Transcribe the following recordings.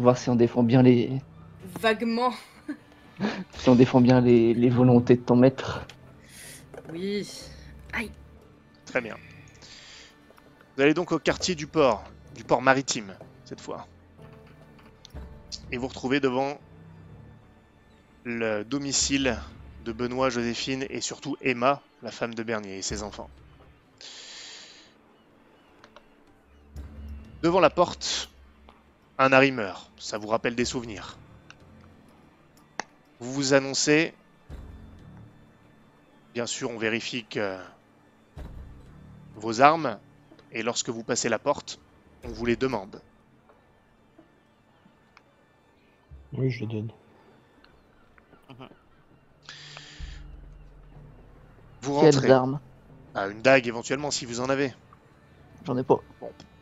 Voir si on défend bien les. Vaguement. Si on défend bien les, les volontés de ton maître. Oui. Aïe. Très bien. Vous allez donc au quartier du port, du port maritime, cette fois. Et vous retrouvez devant le domicile de Benoît, Joséphine et surtout Emma, la femme de Bernier et ses enfants. Devant la porte, un arrimeur. Ça vous rappelle des souvenirs. Vous vous annoncez. Bien sûr, on vérifie que vos armes et lorsque vous passez la porte, on vous les demande. Oui, je le donne. Vous Quelles rentrez. armes? Ah, une dague éventuellement si vous en avez. J'en ai pas.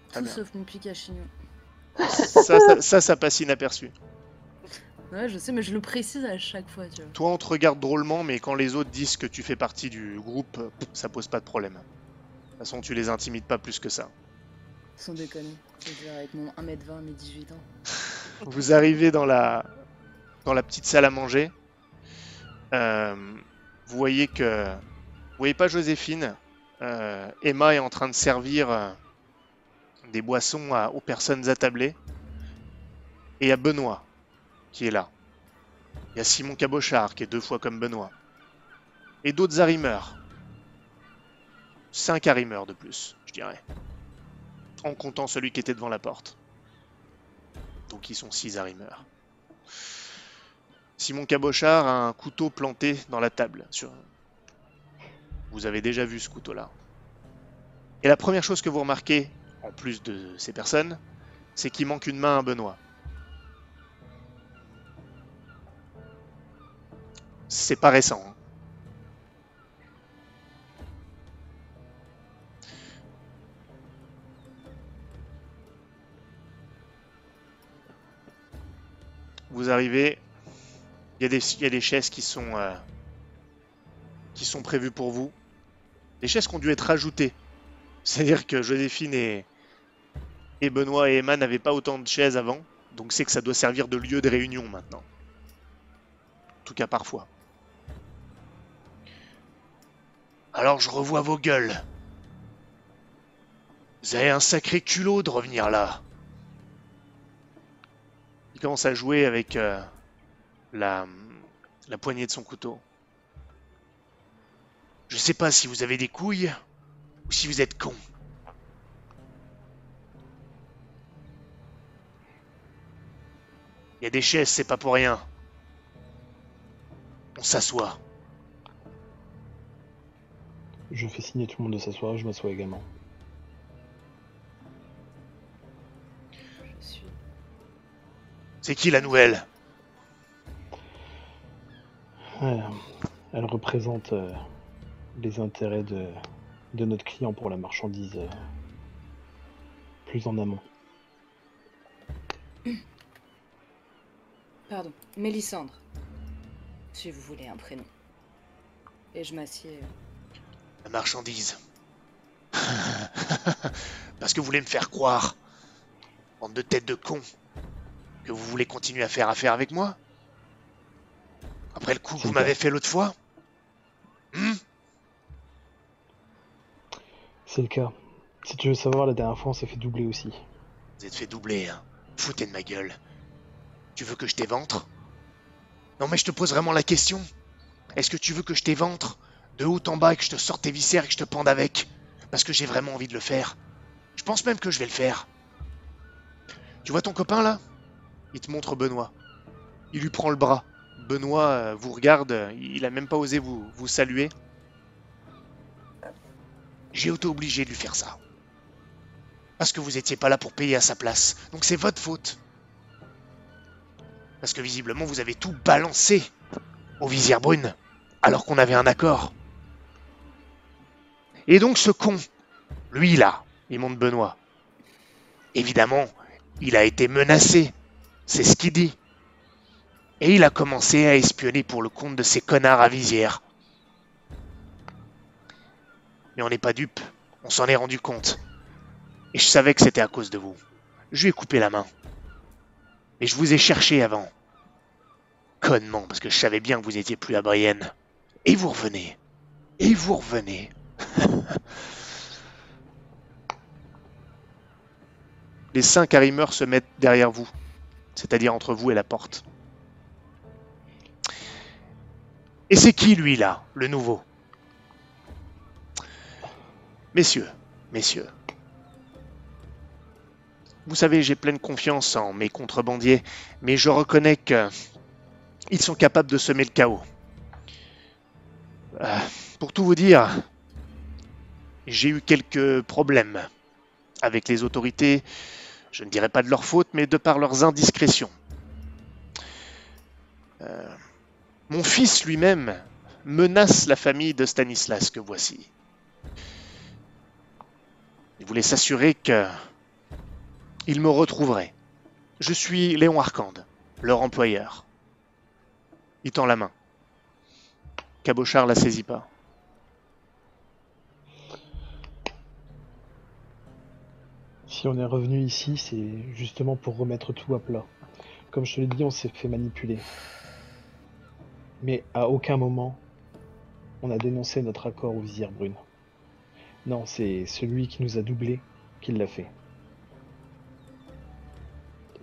Très Tout bien. sauf mon pic à chignon. Ça, ça, ça, ça passe inaperçu. Ouais, je sais, mais je le précise à chaque fois, tu vois. Toi, on te regarde drôlement, mais quand les autres disent que tu fais partie du groupe, euh, ça pose pas de problème. De toute façon, tu les intimides pas plus que ça. Sans déconner. Je veux dire, avec mon 1m20, mes 18 ans. Vous arrivez dans la, dans la petite salle à manger. Euh, vous voyez que. Vous voyez pas Joséphine. Euh, Emma est en train de servir euh, des boissons aux personnes attablées. Et il y a Benoît qui est là. Il y a Simon Cabochard qui est deux fois comme Benoît. Et d'autres arrimeurs. Cinq arrimeurs de plus, je dirais. En comptant celui qui était devant la porte. Donc ils sont six arrimeurs. Simon Cabochard a un couteau planté dans la table. Sur... Vous avez déjà vu ce couteau-là. Et la première chose que vous remarquez, plus de ces personnes, c'est qu'il manque une main à Benoît. C'est pas récent. hein. Vous arrivez, il y, a des- chaises qui sont, euh, prévues pour vous. Des chaises qui ont dû être ajoutées. C'est-à-dire que Joséphine et, et Benoît et Emma n'avaient pas autant de chaises avant. Donc c'est que ça doit servir de lieu de réunion maintenant. En tout cas parfois. Alors je revois vos gueules. Vous avez un sacré culot de revenir là. Il commence à jouer avec euh, la, poignée de son couteau. Je sais pas si vous avez des couilles ou si vous êtes con. Il y a des chaises, c'est pas pour rien. On s'assoit. Je fais signer tout le monde de s'asseoir, je m'assois également. Je suis. C'est qui la nouvelle? Elle représente euh, les intérêts de, de notre client pour la marchandise euh, plus en amont. Pardon, Mélissandre. Si vous voulez un prénom. Et je m'assieds. La marchandise. Parce que vous voulez me faire croire, bande de têtes de con, que vous voulez continuer à faire affaire avec moi? Après le coup que vous m'avez fait l'autre fois? Hmm? C'est le cas. Si tu veux savoir, la dernière fois, on s'est fait doubler aussi. Vous êtes fait doubler, hein. Foutez de ma gueule. Tu veux que je t'éventre? Non mais je te pose vraiment la question. Est-ce que tu veux que je t'éventre? De haut en bas et que je te sorte tes viscères et que je te pende avec? Parce que j'ai vraiment envie de le faire. Je pense même que je vais le faire. Tu vois ton copain là? Il te montre Benoît. Il lui prend le bras. Benoît euh, vous regarde, il a même pas osé vous, saluer. J'ai été obligé de lui faire ça. Parce que vous étiez pas là pour payer à sa place. Donc c'est votre faute. Parce que visiblement vous avez tout balancé au visière brune. Alors qu'on avait un accord. Et donc ce con, lui là, il monte Benoît. Évidemment, il a été menacé. C'est ce qu'il dit. Et il a commencé à espionner pour le compte de ces connards à visière. Mais on n'est pas dupes. On s'en est rendu compte. Et je savais que c'était à cause de vous. Je lui ai coupé la main. Et je vous ai cherché avant. Connement, parce que je savais bien que vous n'étiez plus à Brienne. Et vous revenez. Et vous revenez. Les cinq harimeurs se mettent derrière vous, c'est-à-dire entre vous et la porte. Et c'est qui lui là, le nouveau? Messieurs, messieurs. Vous savez, j'ai pleine confiance en mes contrebandiers, mais je reconnais que ils sont capables de semer le chaos. Euh, pour tout vous dire, j'ai eu quelques problèmes avec les autorités, je ne dirais pas de leur faute, mais de par leurs indiscrétions. Euh, mon fils lui-même menace la famille de Stanislas que voici. Il voulait s'assurer que il me retrouverait. Je suis Léon Arcande, leur employeur. Il tend la main. Cabochard la saisit pas. Si on est revenu ici, c'est justement pour remettre tout à plat. Comme je te l'ai dit, on s'est fait manipuler. Mais à aucun moment, on a dénoncé notre accord au visière brune. Non, c'est celui qui nous a doublé qui l'a fait.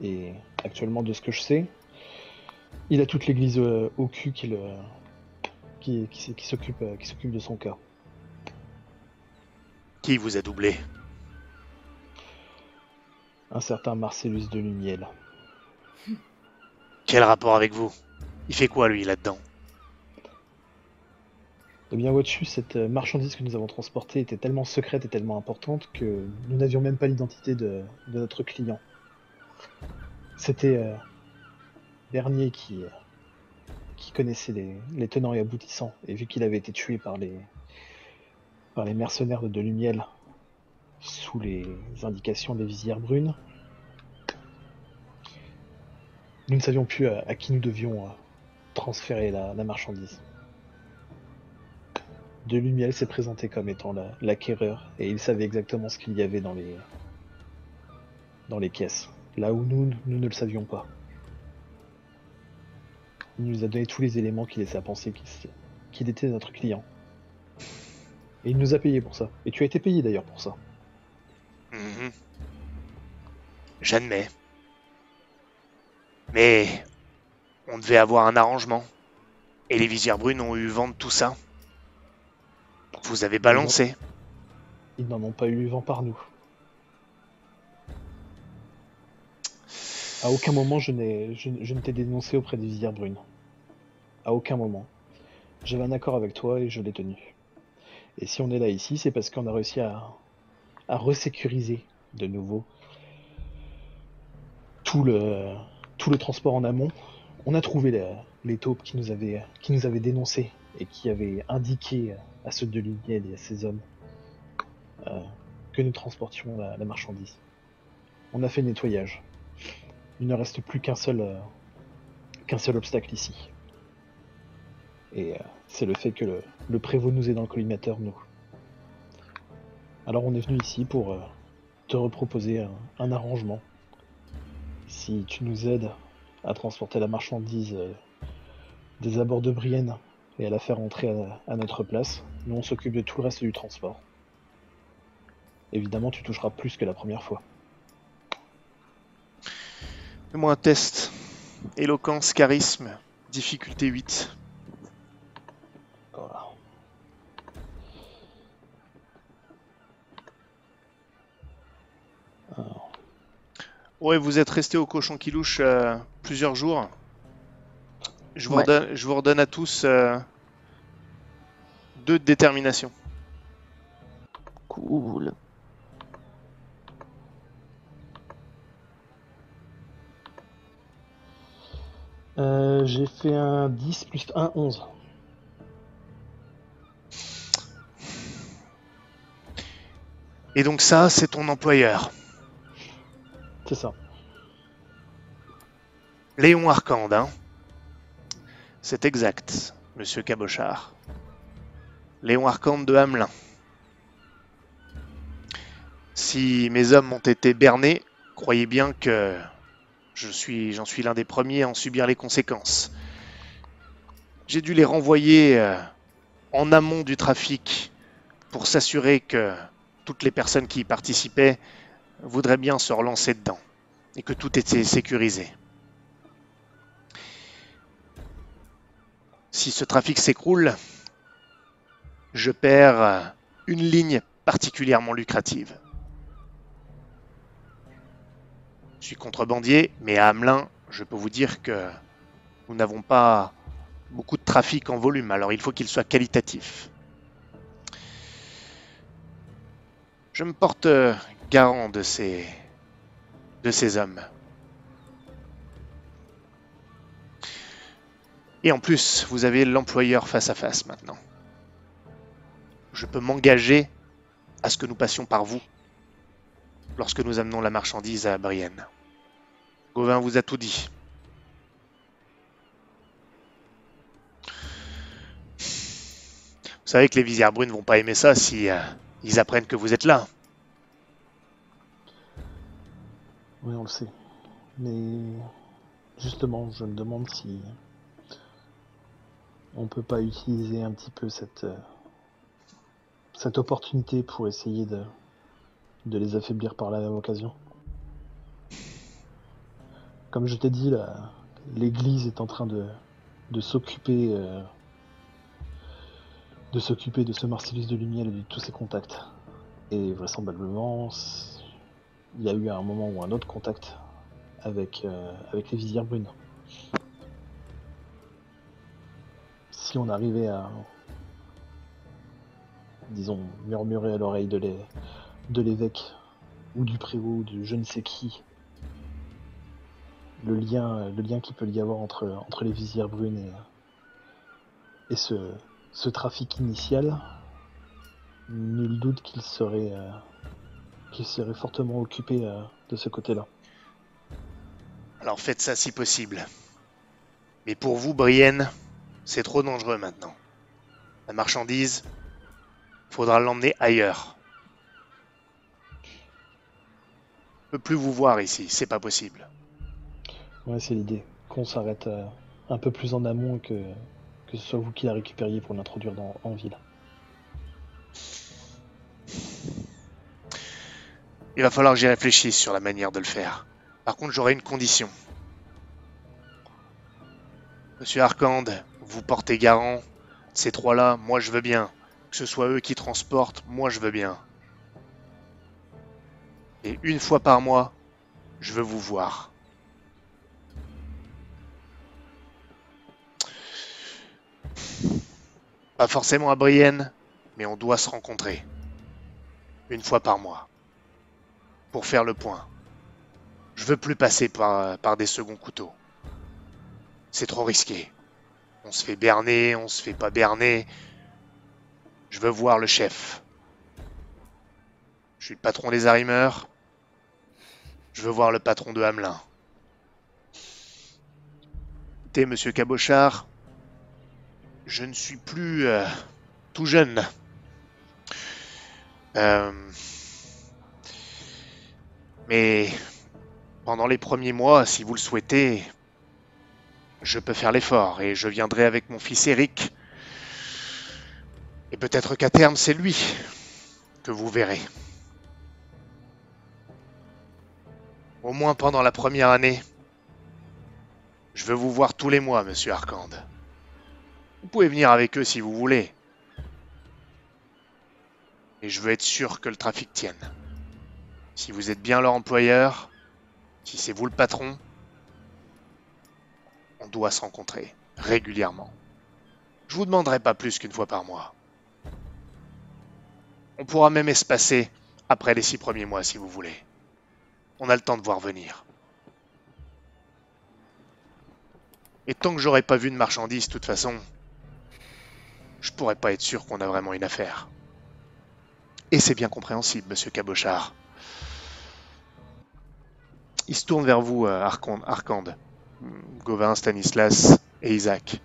Et actuellement, de ce que je sais, il a toute l'église euh, au cul qui, le, qui, qui, qui s'occupe euh, qui s'occupe de son cas. Qui vous a doublé? Un certain Marcellus de Lumiel. Quel rapport avec vous? Il fait quoi lui là-dedans? Eh bien, vois-tu, cette euh, marchandise que nous avons transportée était tellement secrète et tellement importante que nous n'avions même pas l'identité de, de notre client. C'était euh, euh, qui connaissait les, tenants et aboutissants, et vu qu'il avait été tué par les, mercenaires de Delumiel sous les indications des visières brunes, nous ne savions plus à, à qui nous devions euh, transférer la, marchandise. De Lumiel s'est présenté comme étant la- l'acquéreur et il savait exactement ce qu'il y avait dans les dans les caisses, là où nous, nous ne le savions pas. Il nous a donné tous les éléments qui laissaient à penser qu'il était notre client. Et il nous a payé pour ça. Et tu as été payé d'ailleurs pour ça. Mhm. J'admets. Mais on devait avoir un arrangement. Et les visières brunes ont eu vent de tout ça. Vous avez balancé. Ils n'en ont pas eu vent par nous. À aucun moment je, je, ne t'ai dénoncé auprès des visières brunes. À aucun moment. J'avais un accord avec toi et je l'ai tenu. Et si on est là ici, c'est parce qu'on a réussi à, à resécuriser de nouveau tout le, tout le transport en amont. On a trouvé les taupes qui nous avaient, qui nous avaient dénoncés et qui avaient indiqué à ceux de Luniel et à ces hommes euh, que nous transportions la, la marchandise. On a fait nettoyage. Il ne reste plus qu'un seul, euh, qu'un seul obstacle ici. Et euh, c'est le fait que le, prévôt nous est dans le collimateur, nous. Alors on est venu ici pour euh, te reproposer un, arrangement. Si tu nous aides à transporter la marchandise des abords de Brienne et à la faire entrer à notre place, nous on s'occupe de tout le reste du transport. Évidemment, tu toucheras plus que la première fois. Fais-moi un test. Éloquence, charisme, difficulté 8. Voilà. Alors, Ouais, vous êtes resté au cochon qui louche euh, plusieurs jours. Je vous, Ouais. redonne, je vous redonne à tous euh, deux de détermination. Cool. Euh, j'ai fait un 10 plus 1, 11. Et donc ça, c'est ton employeur, C'est ça. Léon Arcande. Hein c'est exact, monsieur Cabochard. Léon Arcande de Hamelin. Si mes hommes ont été bernés, croyez bien que Je suis, j'en suis l'un des premiers à en subir les conséquences. J'ai dû les renvoyer euh, en amont du trafic pour s'assurer que toutes les personnes qui y participaient voudraient bien se relancer dedans et que tout était sécurisé. Si ce trafic s'écroule, je perds une ligne particulièrement lucrative. Je suis contrebandier, mais à Hamelin, je peux vous dire que nous n'avons pas beaucoup de trafic en volume, alors il faut qu'il soit qualitatif. Je me porte euh, garant de ces, de ces hommes. Et en plus, vous avez l'employeur face à face maintenant. Je peux m'engager à ce que nous passions par vous lorsque nous amenons la marchandise à Brienne. Gauvin vous a tout dit. Vous savez que les visières brunes vont pas aimer ça si euh, ils apprennent que vous êtes là. Oui, on le sait. Mais justement, je me demande si on peut pas utiliser un petit peu cette euh, cette opportunité pour essayer de de les affaiblir par la même occasion. Comme je t'ai dit, l'Église est en train de, de s'occuper euh, de s'occuper de ce Marcellus de Lumière et de tous ses contacts. Et vraisemblablement, il y a eu un moment ou un autre contact avec, euh, avec les visières brunes. Si on arrivait à, disons, murmurer à l'oreille de l'évêque ou du prévôt ou de je ne sais qui, le lien, le qu'il peut y avoir entre, les visières brunes et, ce trafic initial, nul doute qu'il serait, euh, qu'il serait fortement occupé euh, de ce côté-là. Alors faites ça si possible. Mais pour vous, Brienne, c'est trop dangereux maintenant. La marchandise, faudra l'emmener ailleurs. Je peux plus vous voir ici, c'est pas possible. Ouais, c'est l'idée. Qu'on s'arrête euh, un peu plus en amont que, que ce soit vous qui la récupériez pour l'introduire dans, en ville. Il va falloir que j'y réfléchisse sur la manière de le faire. Par contre, j'aurai une condition. Monsieur Arcande, vous portez garant. Ces trois-là, moi je veux bien. Que ce soit eux qui transportent, moi je veux bien. Et une fois par mois, je veux vous voir. Pas forcément à Brienne, mais on doit se rencontrer. Une fois par mois. Pour faire le point. Je veux plus passer par, des seconds couteaux. C'est trop risqué. On se fait berner, on se fait pas berner. Je veux voir le chef. Je suis le patron des arrimeurs. Je veux voir le patron de Hamelin. Écoutez, monsieur Cabochard, je ne suis plus euh, tout jeune. Euh, mais pendant les premiers mois, si vous le souhaitez, je peux faire l'effort et je viendrai avec mon fils Eric. Et peut-être qu'à terme, c'est lui que vous verrez. Au moins pendant la première année, je veux vous voir tous les mois, monsieur Arcande. Vous pouvez venir avec eux si vous voulez. Et je veux être sûr que le trafic tienne. Si vous êtes bien leur employeur, si c'est vous le patron, on doit se rencontrer régulièrement. Je vous demanderai pas plus qu'une fois par mois. On pourra même espacer après les six premiers mois si vous voulez. On a le temps de voir venir. Et tant que j'aurai pas vu de marchandises, de toute façon, je pourrais pas être sûr qu'on a vraiment une affaire. Et c'est bien compréhensible, monsieur Cabochard. Il se tourne vers vous, euh, Arcande. Gauvin, Stanislas et Isaac.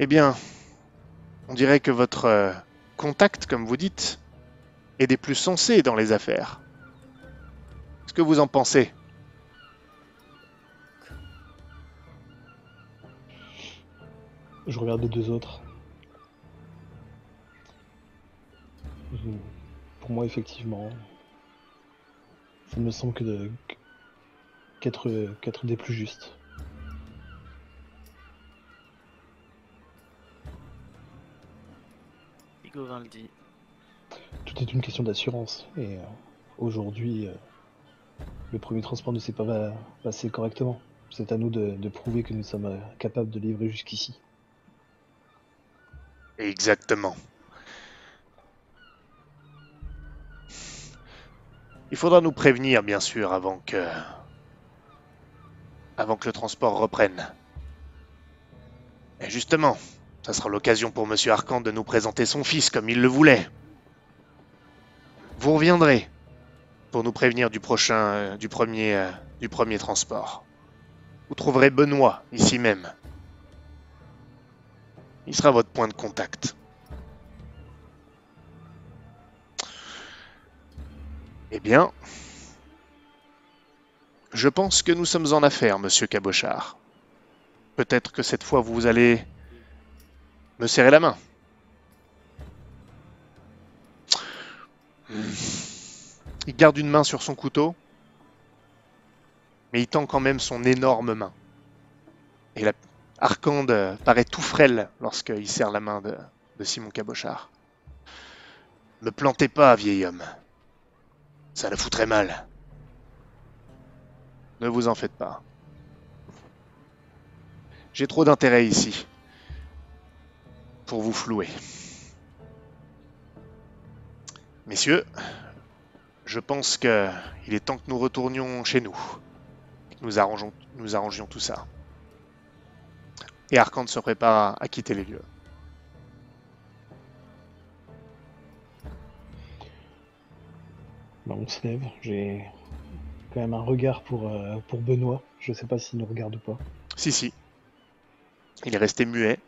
Eh bien, on dirait que votre euh, contact, comme vous dites, et des plus sensés dans les affaires. Qu'est-ce que vous en pensez? Je regarde les deux autres. Pour moi, effectivement, ça me semble que de... qu'être des plus justes. Bigovin le dit. Tout est une question d'assurance. Et euh, aujourd'hui, euh, le premier transport ne s'est pas passé correctement. C'est à nous de, de prouver que nous sommes euh, capables de livrer jusqu'ici. Exactement. Il faudra nous prévenir, bien sûr, avant que... avant que le transport reprenne. Et justement, ça sera l'occasion pour Monsieur Arcand de nous présenter son fils comme il le voulait. Vous reviendrez pour nous prévenir du prochain, du premier, euh, du premier transport. Vous trouverez Benoît ici même. Il sera votre point de contact. Eh bien, je pense que nous sommes en affaire, monsieur Cabochard. Peut-être que cette fois vous allez me serrer la main. Il garde une main sur son couteau, mais il tend quand même son énorme main. Et la Arcande euh, paraît tout frêle lorsqu'il serre la main de, Simon Cabochard. Me plantez pas, vieil homme. Ça le foutrait mal. Ne vous en faites pas. J'ai trop d'intérêt ici pour vous flouer. Messieurs, je pense que il est temps que nous retournions chez nous. que nous arrangions tout ça. Et Arcande se prépare à quitter les lieux. Bah, on se lève. J'ai quand même un regard pour, euh, pour Benoît. Je sais pas s'il nous regarde ou pas. Si, si. Il est resté muet.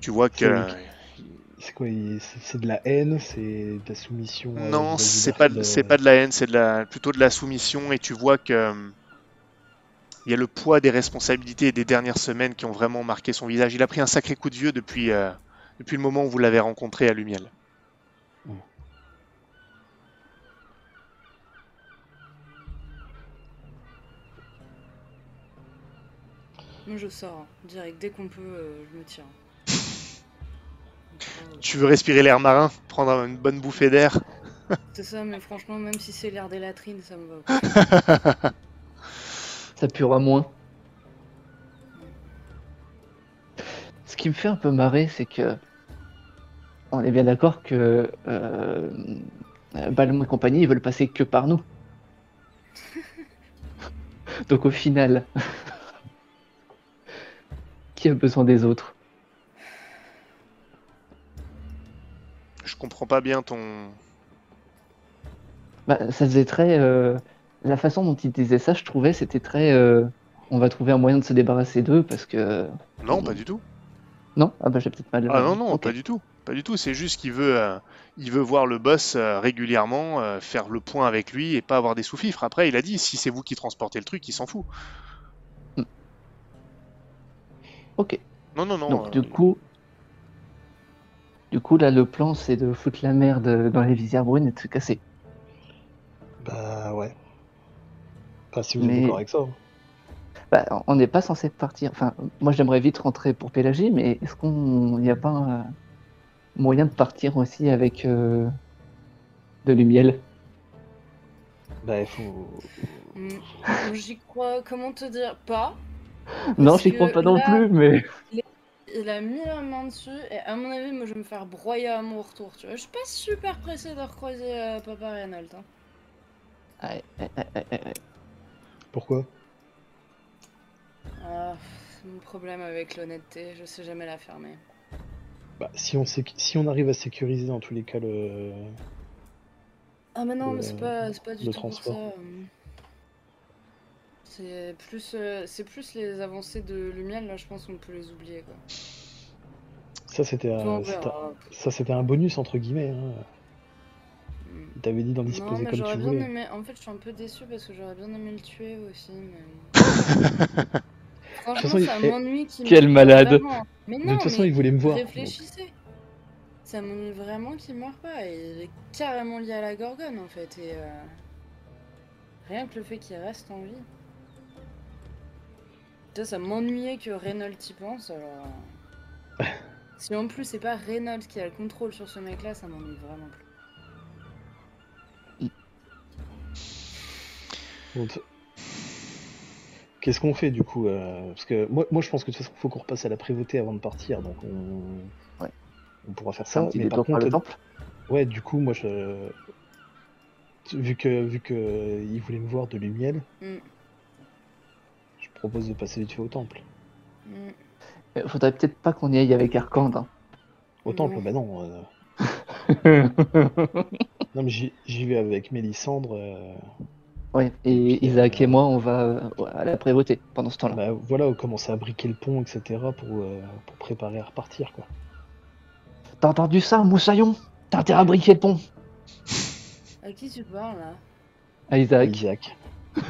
Tu vois que. C'est quoi C'est de la haine C'est de la soumission euh, Non, c'est pas, de- c'est pas de la haine, c'est de la, plutôt de la soumission. Et tu vois que. Il y a le poids des responsabilités des dernières semaines qui ont vraiment marqué son visage. Il a pris un sacré coup de vieux depuis, euh, depuis le moment où vous l'avez rencontré à Lumiel. Moi je sors, hein. direct, dès qu'on peut, euh, je me tire. Tu veux respirer l'air marin, prendre une bonne bouffée d'air? C'est ça, mais franchement, même si c'est l'air des latrines, ça me va. Ça puera moins. Ce qui me fait un peu marrer, c'est que. On est bien d'accord que. Euh, Balmont et compagnie, ils veulent passer que par nous. Donc au final. qui a besoin des autres? Je comprends pas bien ton. Bah, ça faisait très. euh, La façon dont il disait ça, je trouvais, c'était très. euh, On va trouver un moyen de se débarrasser d'eux parce que. Non, pas du tout. Non? Ah bah j'ai peut-être mal. Ah non, non, pas du tout. Pas du tout. C'est juste qu'il veut, euh, il veut voir le boss euh, régulièrement, euh, faire le point avec lui et pas avoir des sous-fifres. Après, il a dit, si c'est vous qui transportez le truc, il s'en fout. Ok. Non, non, non. Donc euh, du coup, du coup là le plan c'est de foutre la merde dans les visières brunes et de se casser. Bah ouais. Enfin, si vous êtes Mais- d'accord avec ça. hein. Bah, on n'est pas censé partir. Enfin, moi j'aimerais vite rentrer pour Pélagie, mais est-ce qu'on n'y a pas un moyen de partir aussi avec euh, de l'humiel Bah il faut. Hmm, J'y crois, comment te dire Pas. Non, j'y crois pas non là- plus, mais Il a mis la main dessus, et à mon avis, moi je vais me faire broyer à mon retour, tu vois. Je suis pas super pressé de recroiser euh, Papa Reynolds. Hein. Ouais, ouais, ouais, ouais, ouais. Pourquoi c'est mon problème avec l'honnêteté, je sais jamais la fermer. Bah si on si on arrive à sécuriser dans tous les cas le. Ah mais non, Le- mais c'est pas, du tout pour transport. ça. euh. C'est plus, euh, c'est plus les avancées de Lumiel, là je pense qu'on peut les oublier quoi. Ça c'était un, verra. ça c'était un bonus entre guillemets. hein. T'avais dit d'en Non, disposer mais comme j'aurais tu bien voulais. aimé. En fait, je suis un peu déçu parce que j'aurais bien aimé le tuer aussi. Mais... Franchement, façon, ça il- m'ennuie qu'il Quel malade. Mais De non, toute façon, mais il voulait me voir. donc. réfléchissez. Ça m'ennuie vraiment qu'il meure pas. Il est carrément lié à la Gorgone en fait. Et euh, rien que le fait qu'il reste en vie. Ça, ça m'ennuyait que Reynolds y pense. Alors... euh, si en plus c'est pas Reynolds qui a le contrôle sur ce mec là, ça m'ennuie vraiment plus. Donc, Qu'est-ce qu'on fait du coup euh, Parce que moi, moi je pense que de toute façon faut qu'on repasse à la prévôté avant de partir, donc on, Ouais. on pourra faire C'est un ça. petit Mais par contre, le temple. ouais, du coup moi je vu que vu que euh, il voulait me voir de Lumiel, Mm. je propose de passer vite fait au temple. Mm. Euh, Faudrait peut-être pas qu'on y aille avec Arcande. hein. Au temple, bah non. euh, Non mais j'y j'y vais avec Mélissandre. euh, ouais, et Isaac euh, et moi, on va euh, à la prévôté pendant ce temps-là. bah voilà, on commence à briquer le pont, etc. pour euh, pour préparer à repartir quoi. T'as entendu ça, Moussaillon? T'as intérêt à briquer le pont? À qui tu parles là? À Isaac. Isaac.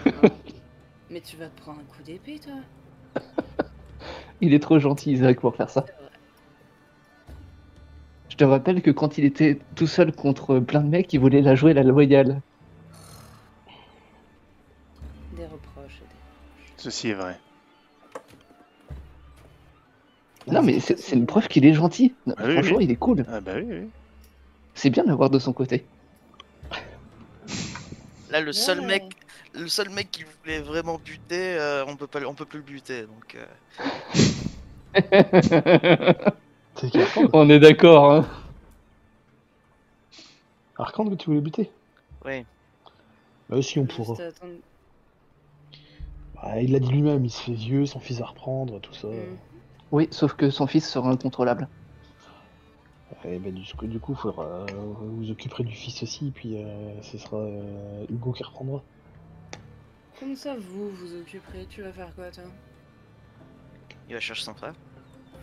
Mais tu vas te prendre un coup d'épée toi Il est trop gentil, Isaac, pour faire ça. Je te rappelle que quand il était tout seul contre plein de mecs, il voulait la jouer la loyale. Ceci est vrai. Non, mais c'est une preuve qu'il est gentil. Non, Ah oui, Franchement, oui. il est cool. Ah bah oui, oui. C'est bien de l'avoir de son côté. Là, le seul Ouais. mec, le seul mec qui voulait vraiment buter, euh, on peut pas, on peut plus le buter. Donc, euh, On est d'accord, hein. Arcande que tu voulais buter? Oui. Bah si on Juste pourra. Bah, il l'a dit lui-même, il se fait vieux, son fils à reprendre, tout ça. Mm. Oui, sauf que son fils sera incontrôlable. Et bah, du coup, du coup, faudra, euh, vous vous occuperez du fils aussi, puis euh, ce sera euh, Hugo qui reprendra. Comme ça, vous vous occuperez. Tu vas faire quoi toi? Il va chercher son frère.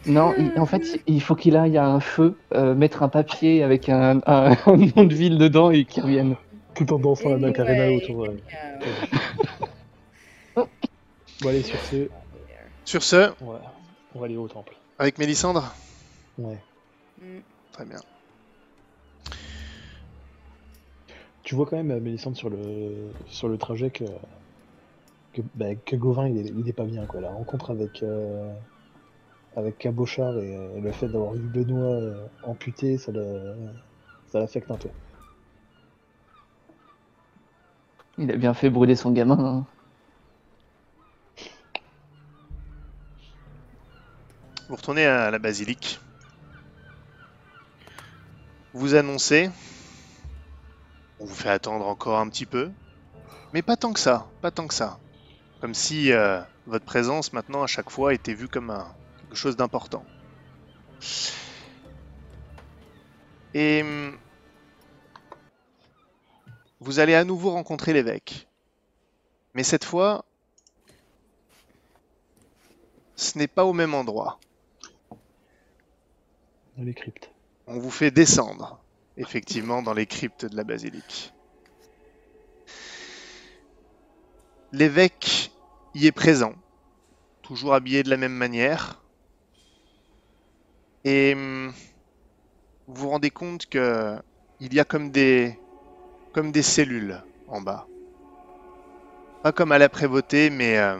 Non, il- en fait, il faut qu'il aille à un feu, euh, mettre un papier avec un, un- un nom de ville dedans et qu'il revienne. Tout en dansant la Macarena autour. Euh, Bon allez, sur ce, Sur ce, on va, on va aller au temple. avec Mélissandre Ouais. mm. Très bien. Tu vois quand même, euh, Mélissandre, sur le, sur le trajet que, que, bah, que Gauvin, il est, il est pas bien, quoi. La rencontre avec, euh, avec Cabochard et euh, le fait d'avoir vu Benoît euh, amputé, ça le- ça l'affecte un peu. Il a bien fait brûler son gamin. hein. Vous retournez à la basilique. Vous annoncez. On vous fait attendre encore un petit peu. Mais pas tant que ça, pas tant que ça. Comme si euh, votre présence maintenant à chaque fois était vue comme quelque chose d'important. Et hum, vous allez à nouveau rencontrer l'évêque. Mais cette fois, ce n'est pas au même endroit. On vous fait descendre, effectivement, dans les cryptes de la basilique. L'évêque y est présent, toujours habillé de la même manière. Et hum, vous vous rendez compte que il y a comme des, comme des cellules en bas. Pas comme à la prévôté, mais euh,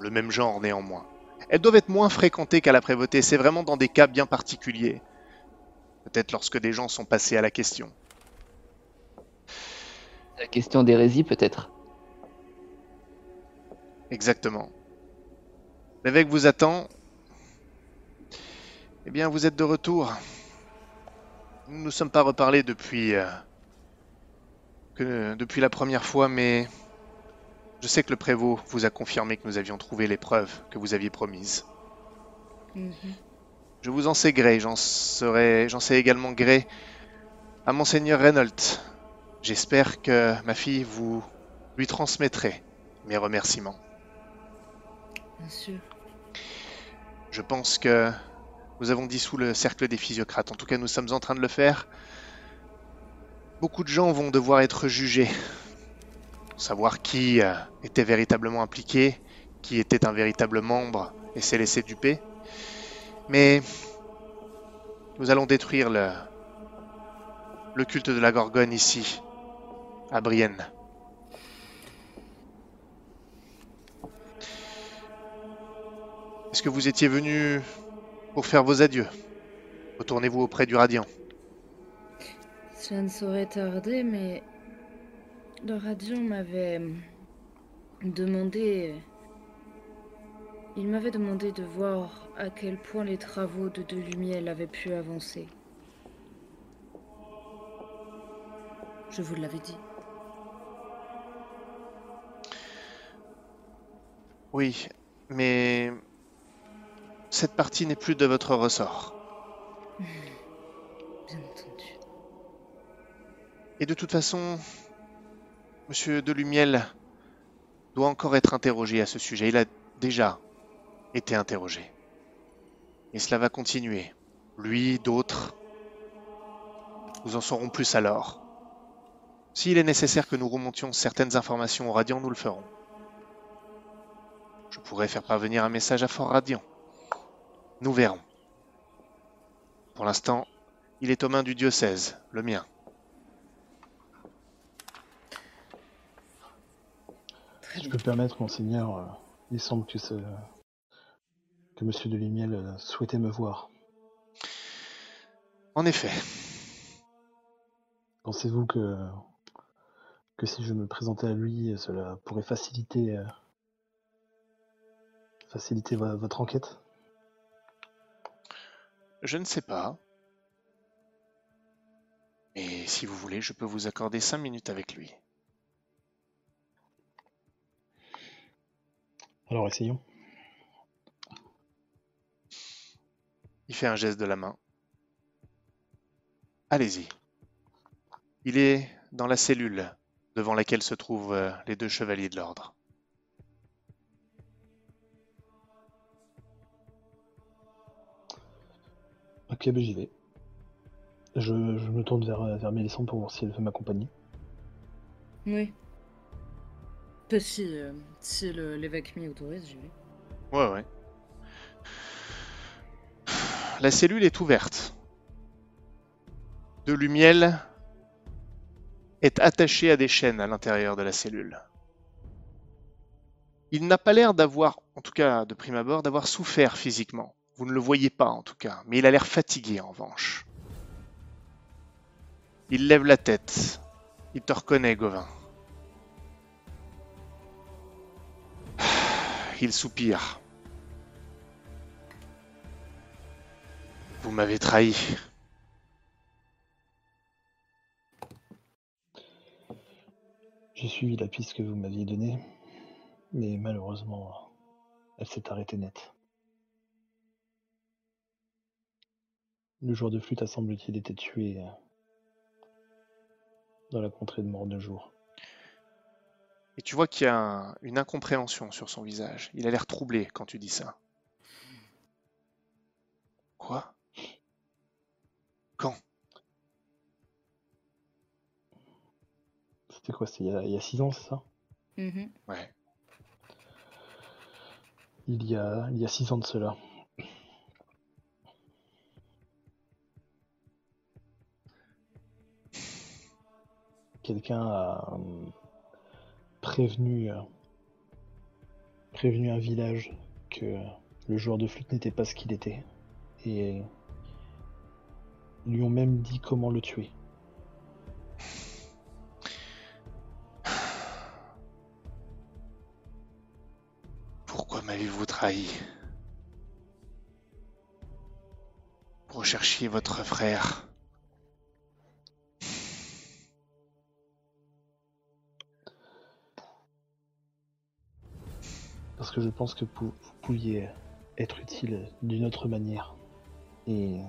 le même genre néanmoins. Elles doivent être moins fréquentées qu'à la prévôté, c'est vraiment dans des cas bien particuliers. Peut-être lorsque des gens sont passés à la question. La question d'hérésie, peut-être. Exactement. L'évêque vous attend. Eh bien, vous êtes de retour. Nous ne nous sommes pas reparlé depuis. euh, que, depuis la première fois, mais. Je sais que le prévôt vous a confirmé que nous avions trouvé les preuves que vous aviez promises. Mhm. Je vous en sais gré, j'en serai, j'en sais également gré à Monseigneur Reynolds. J'espère que ma fille vous lui transmettrez mes remerciements. Bien sûr. Je pense que nous avons dissous le cercle des physiocrates. En tout cas, nous sommes en train de le faire. beaucoup de gens vont devoir être jugés. Savoir qui euh, était véritablement impliqué, qui était un véritable membre et s'est laissé duper. Mais nous allons détruire le, le culte de la Gorgone ici, à Brienne. Est-ce que vous étiez venu pour faire vos adieux? Retournez-vous auprès du Radiant? Ça ne saurait tarder, mais le Radiant m'avait demandé. Il m'avait demandé de voir à quel point les travaux de Delumiel avaient pu avancer. Je vous l'avais dit. Oui, mais cette partie n'est plus de votre ressort. Bien entendu. Et de toute façon, Monsieur Delumiel doit encore être interrogé à ce sujet. Il a déjà été interrogé. Et cela va continuer. Lui, d'autres. Nous en saurons plus alors. S'il est nécessaire que nous remontions certaines informations au Radiant, nous le ferons. Je pourrais faire parvenir un message à Fort Radiant. Nous verrons. Pour l'instant, il est aux mains du diocèse, le mien. Si je peux me permettre, monseigneur, euh, il semble que ce... que Monsieur de Limiel euh, souhaitait me voir. En effet, Pensez-vous que que si je me présentais à lui, cela pourrait faciliter euh, faciliter vo- votre enquête? Je ne sais pas. Mais si vous voulez, je peux vous accorder cinq minutes avec lui. Alors essayons. Il fait un geste de la main. Allez-y. Il est dans la cellule devant laquelle se trouvent euh, les deux chevaliers de l'ordre. Ok, ben j'y vais. Je, je me tourne vers, euh, vers Mélissande pour voir si elle veut m'accompagner. Oui. Peu si, euh, si l'évêque m'y autorise, j'y vais. Ouais, ouais. La cellule est ouverte. De Lumiel est attaché à des chaînes à l'intérieur de la cellule. Il n'a pas l'air d'avoir, en tout cas de prime abord, d'avoir souffert physiquement. Vous ne le voyez pas en tout cas, mais il a l'air fatigué en revanche. Il lève la tête. Il te reconnaît, Gauvin. Il soupire. Vous m'avez trahi. J'ai suivi la piste que vous m'aviez donnée, mais malheureusement, elle s'est arrêtée net. Le joueur de flûte a semble-t-il été tué dans la contrée de mort de jour. Et tu vois qu'il y a un- une incompréhension sur son visage. Il a l'air troublé quand tu dis ça. Quoi? Quand? C'était quoi C'était il, y a- il y a six ans, c'est ça? Mhm. Ouais. il y, a, il y a six ans de cela. Quelqu'un a euh, prévenu, euh, prévenu un village que le joueur de flûte n'était pas ce qu'il était. Et lui ont même dit comment le tuer. Pourquoi m'avez-vous trahi? Vous recherchiez votre frère. Parce que je pense que vous pouviez être utile d'une autre manière. Et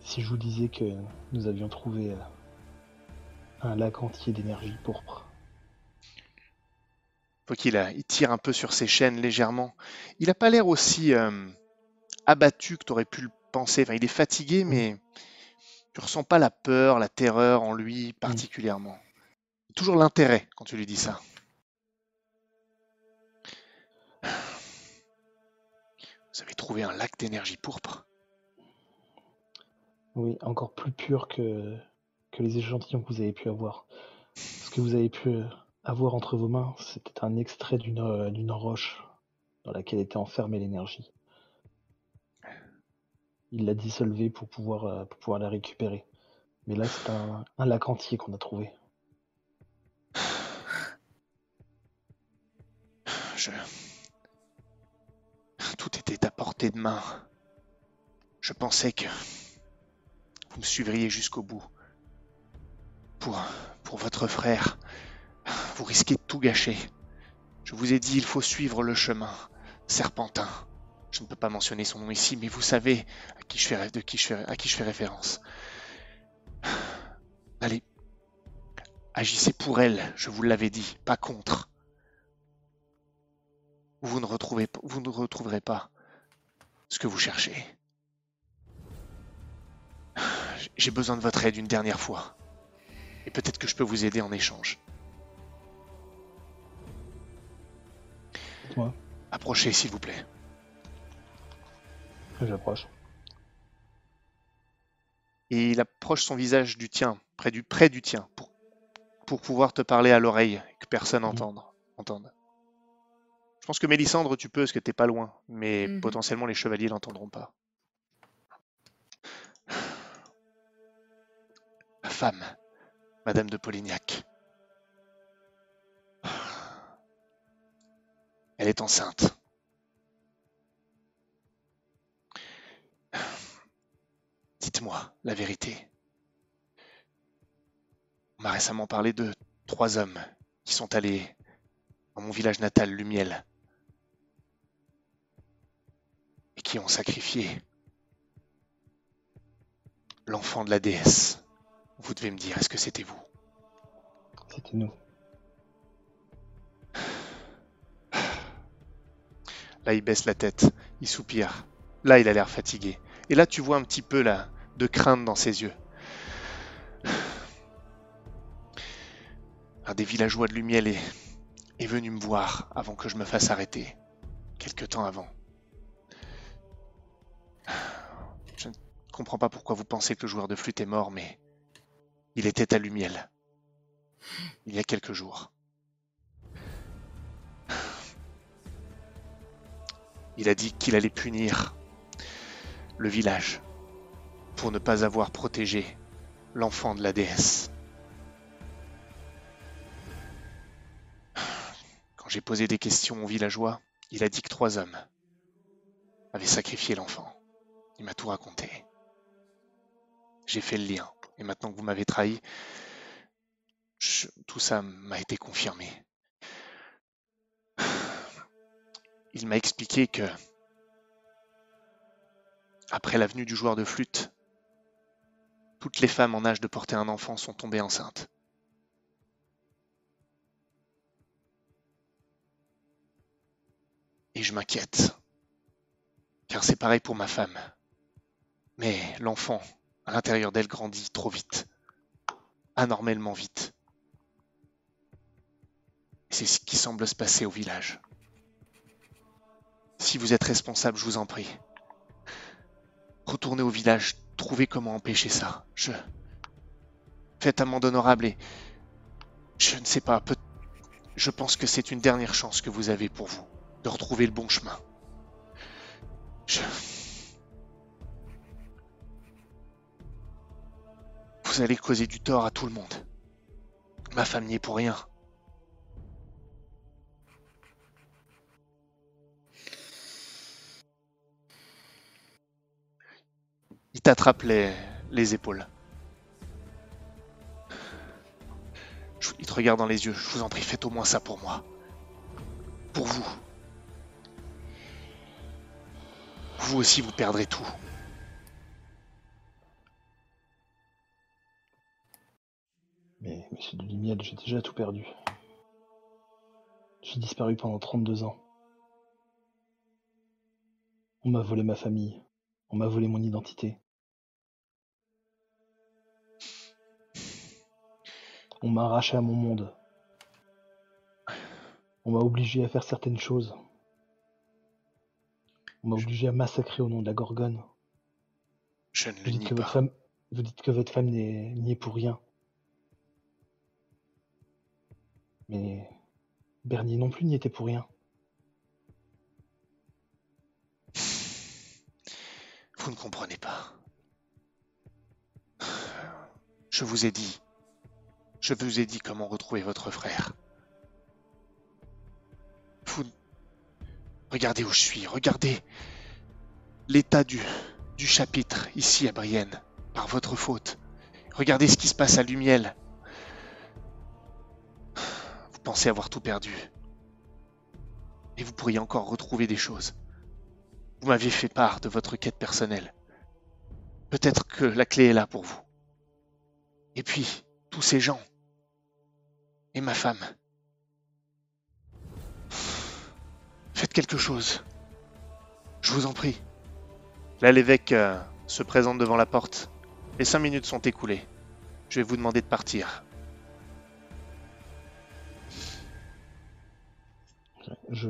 si je vous disais que nous avions trouvé euh, un lac entier d'énergie pourpre, Faut qu'il a- il tire un peu sur ses chaînes légèrement. Il a pas l'air aussi euh, abattu que tu aurais pu le penser. Enfin, il est fatigué, mais Tu ressens pas la peur, la terreur en lui particulièrement. Toujours l'intérêt quand tu lui dis ça. Vous avez trouvé un lac d'énergie pourpre. Oui, encore plus pur que, que les échantillons que vous avez pu avoir. Ce que vous avez pu avoir entre vos mains, c'était un extrait d'une euh, roche dans laquelle était enfermée l'énergie. Il l'a dissolvée pour pouvoir, euh, pour pouvoir la récupérer. Mais là, c'est un, un lac entier qu'on a trouvé. Je... Tout était à portée de main. Je pensais que vous me suivriez jusqu'au bout. Pour, pour votre frère, vous risquez de tout gâcher. Je vous ai dit, il faut suivre le chemin. Serpentin. Je ne peux pas mentionner son nom ici, mais vous savez à qui je fais, de à qui je fais référence. Allez, agissez pour elle, je vous l'avais dit, pas contre. Vous ne, retrouvez, vous ne retrouverez pas ce que vous cherchez. J'ai besoin de votre aide une dernière fois. Et peut-être que je peux vous aider en échange. Dites-moi. Approchez, s'il vous plaît. J'approche. Et il approche son visage du tien, près du, près du tien, pour, pour pouvoir te parler à l'oreille, et que personne Mhm. entende, entende. Je pense que Mélissandre, tu peux, parce que t'es pas loin, mais Mhm. potentiellement les chevaliers l'entendront pas. Femme, Madame de Polignac. Elle est enceinte. Dites-moi la vérité. On m'a récemment parlé de trois hommes qui sont allés dans mon village natal, Lumiel, qui ont sacrifié l'enfant de la déesse. Vous devez me dire, est-ce que c'était vous? C'était nous. Là, il baisse la tête, il soupire. Là, il a l'air fatigué. Et là, tu vois un petit peu là, de crainte dans ses yeux. Un des villageois de Lumiel est, est venu me voir avant que je me fasse arrêter. Quelque temps avant. Comprends pas pourquoi vous pensez que le joueur de flûte est mort, mais il était à Lumiel. Il y a quelques jours. Il a dit qu'il allait punir le village pour ne pas avoir protégé l'enfant de la déesse. Quand j'ai posé des questions aux villageois, il a dit que trois hommes avaient sacrifié l'enfant. Il m'a tout raconté. J'ai fait le lien. Et maintenant que vous m'avez trahi, tout ça m'a été confirmé. Il m'a expliqué que, après la venue du joueur de flûte, toutes les femmes en âge de porter un enfant sont tombées enceintes. Et je m'inquiète, car c'est pareil pour ma femme. Mais l'enfant, à l'intérieur d'elle, grandit trop vite, anormalement vite. C'est ce qui semble se passer au village. Si vous êtes responsable, je vous en prie. Retournez au village, trouvez comment empêcher ça. Je. Faites amende honorable et. Je ne sais pas, peut... je pense que c'est une dernière chance que vous avez pour vous, de retrouver le bon chemin. Je. Vous allez causer du tort à tout le monde. Ma femme n'y est pour rien. Il t'attrape les, les épaules. Il te regarde dans les yeux. Je vous en prie, faites au moins ça pour moi. Pour vous. Vous aussi, vous perdrez tout. De Limiel, j'ai déjà tout perdu. J'ai disparu pendant 32 ans. On m'a volé ma famille. On m'a volé mon identité. On m'a arraché à mon monde. On m'a obligé à faire certaines choses. On m'a obligé à massacrer au nom de la Gorgone. Je ne Vous le dites nie que pas. votre femme, vous dites que votre femme n'est n'y est pour rien. Mais Bernier non plus n'y était pour rien. Vous ne comprenez pas. Je vous ai dit. Je vous ai dit comment retrouver votre frère. Vous... Regardez où je suis, regardez l'état du, du chapitre ici à Brienne, par votre faute. Regardez ce qui se passe à Lumiel. Pensez avoir tout perdu. Et vous pourriez encore retrouver des choses. Vous m'aviez fait part de votre quête personnelle. Peut-être que la clé est là pour vous. Et puis, tous ces gens. Et ma femme. Faites quelque chose. Je vous en prie. Là, l'évêque euh, se présente devant la porte. Les cinq minutes sont écoulées. Je vais vous demander de partir. Je,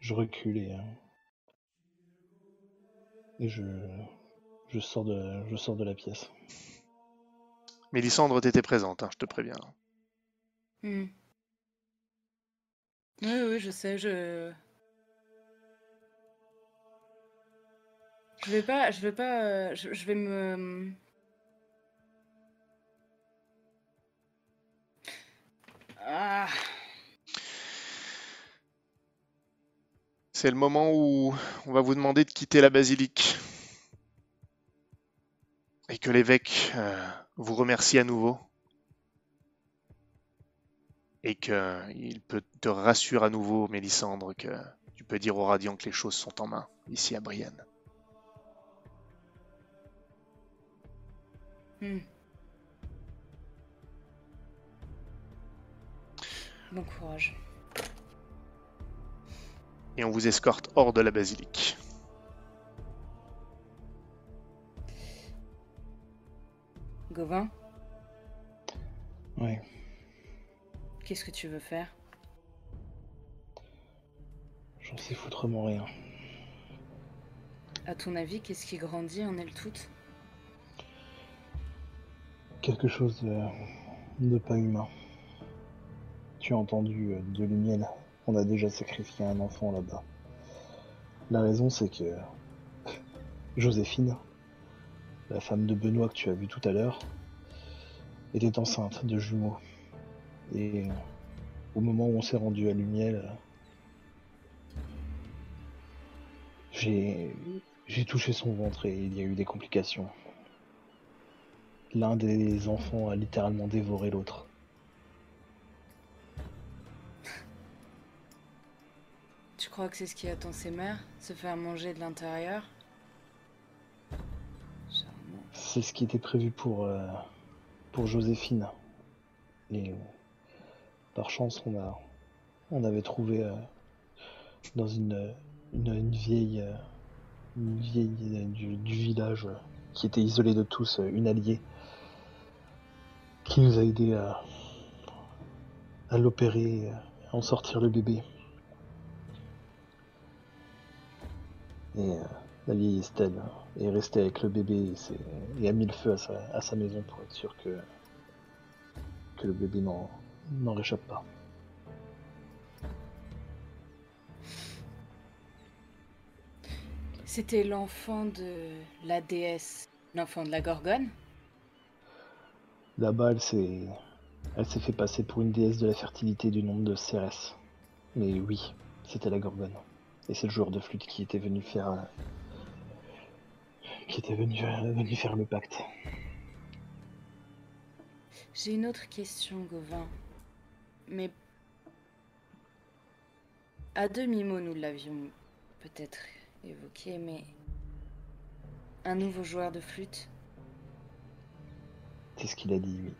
je recule et, euh, et je, je, sors de, je sors de la pièce. Mélissandre t'était présente, hein, je te préviens. Hmm. Oui, oui, je sais, je. Je vais pas, je vais pas, euh, je, je vais me. Ah, C'est le moment où on va vous demander de quitter la basilique. Et que l'évêque euh, vous remercie à nouveau. Et qu'il peut te rassure à nouveau, Mélissandre, que tu peux dire au Radiant que les choses sont en main, ici à Brienne. hmm. Bon courage. Et on vous escorte hors de la basilique. Gauvin, Ouais. qu'est-ce que tu veux faire? J'en sais foutrement rien. À ton avis, qu'est-ce qui grandit en elle toute? Quelque chose de, de pas humain. Tu as entendu euh, de Lumiel. On a déjà sacrifié un enfant là-bas. La raison, c'est que Joséphine, la femme de Benoît que tu as vu tout à l'heure, était enceinte de jumeaux. Et au moment où on s'est rendu à Lumiel, j'ai touché son ventre et il y a eu des complications. L'un des enfants a littéralement dévoré l'autre. Crois que c'est ce qui attend ses mères Se faire manger de l'intérieur. C'est ce qui était prévu pour, euh, Joséphine. Et euh, par chance, on, avait trouvé euh, dans une, vieille, vieille du, village qui était isolée de tous, une alliée, qui nous a aidé à, à l'opérer, à en sortir le bébé. Et euh, la vieille Estelle est restée avec le bébé et, a mis le feu à sa, à sa maison pour être sûr que, que le bébé n'en n'en réchappe pas. C'était l'enfant de la déesse, l'enfant de la Gorgone Là-bas, elle s'est elle s'est fait passer pour une déesse de la fertilité du nom de Cérès. Mais oui, c'était la Gorgone. Et c'est le joueur de flûte qui était venu faire euh, qui était venu, euh, venu faire le pacte. J'ai une autre question, Gauvin. Mais à demi-mot, nous l'avions peut-être évoqué, mais un nouveau joueur de flûte C'est ce qu'il a dit, oui.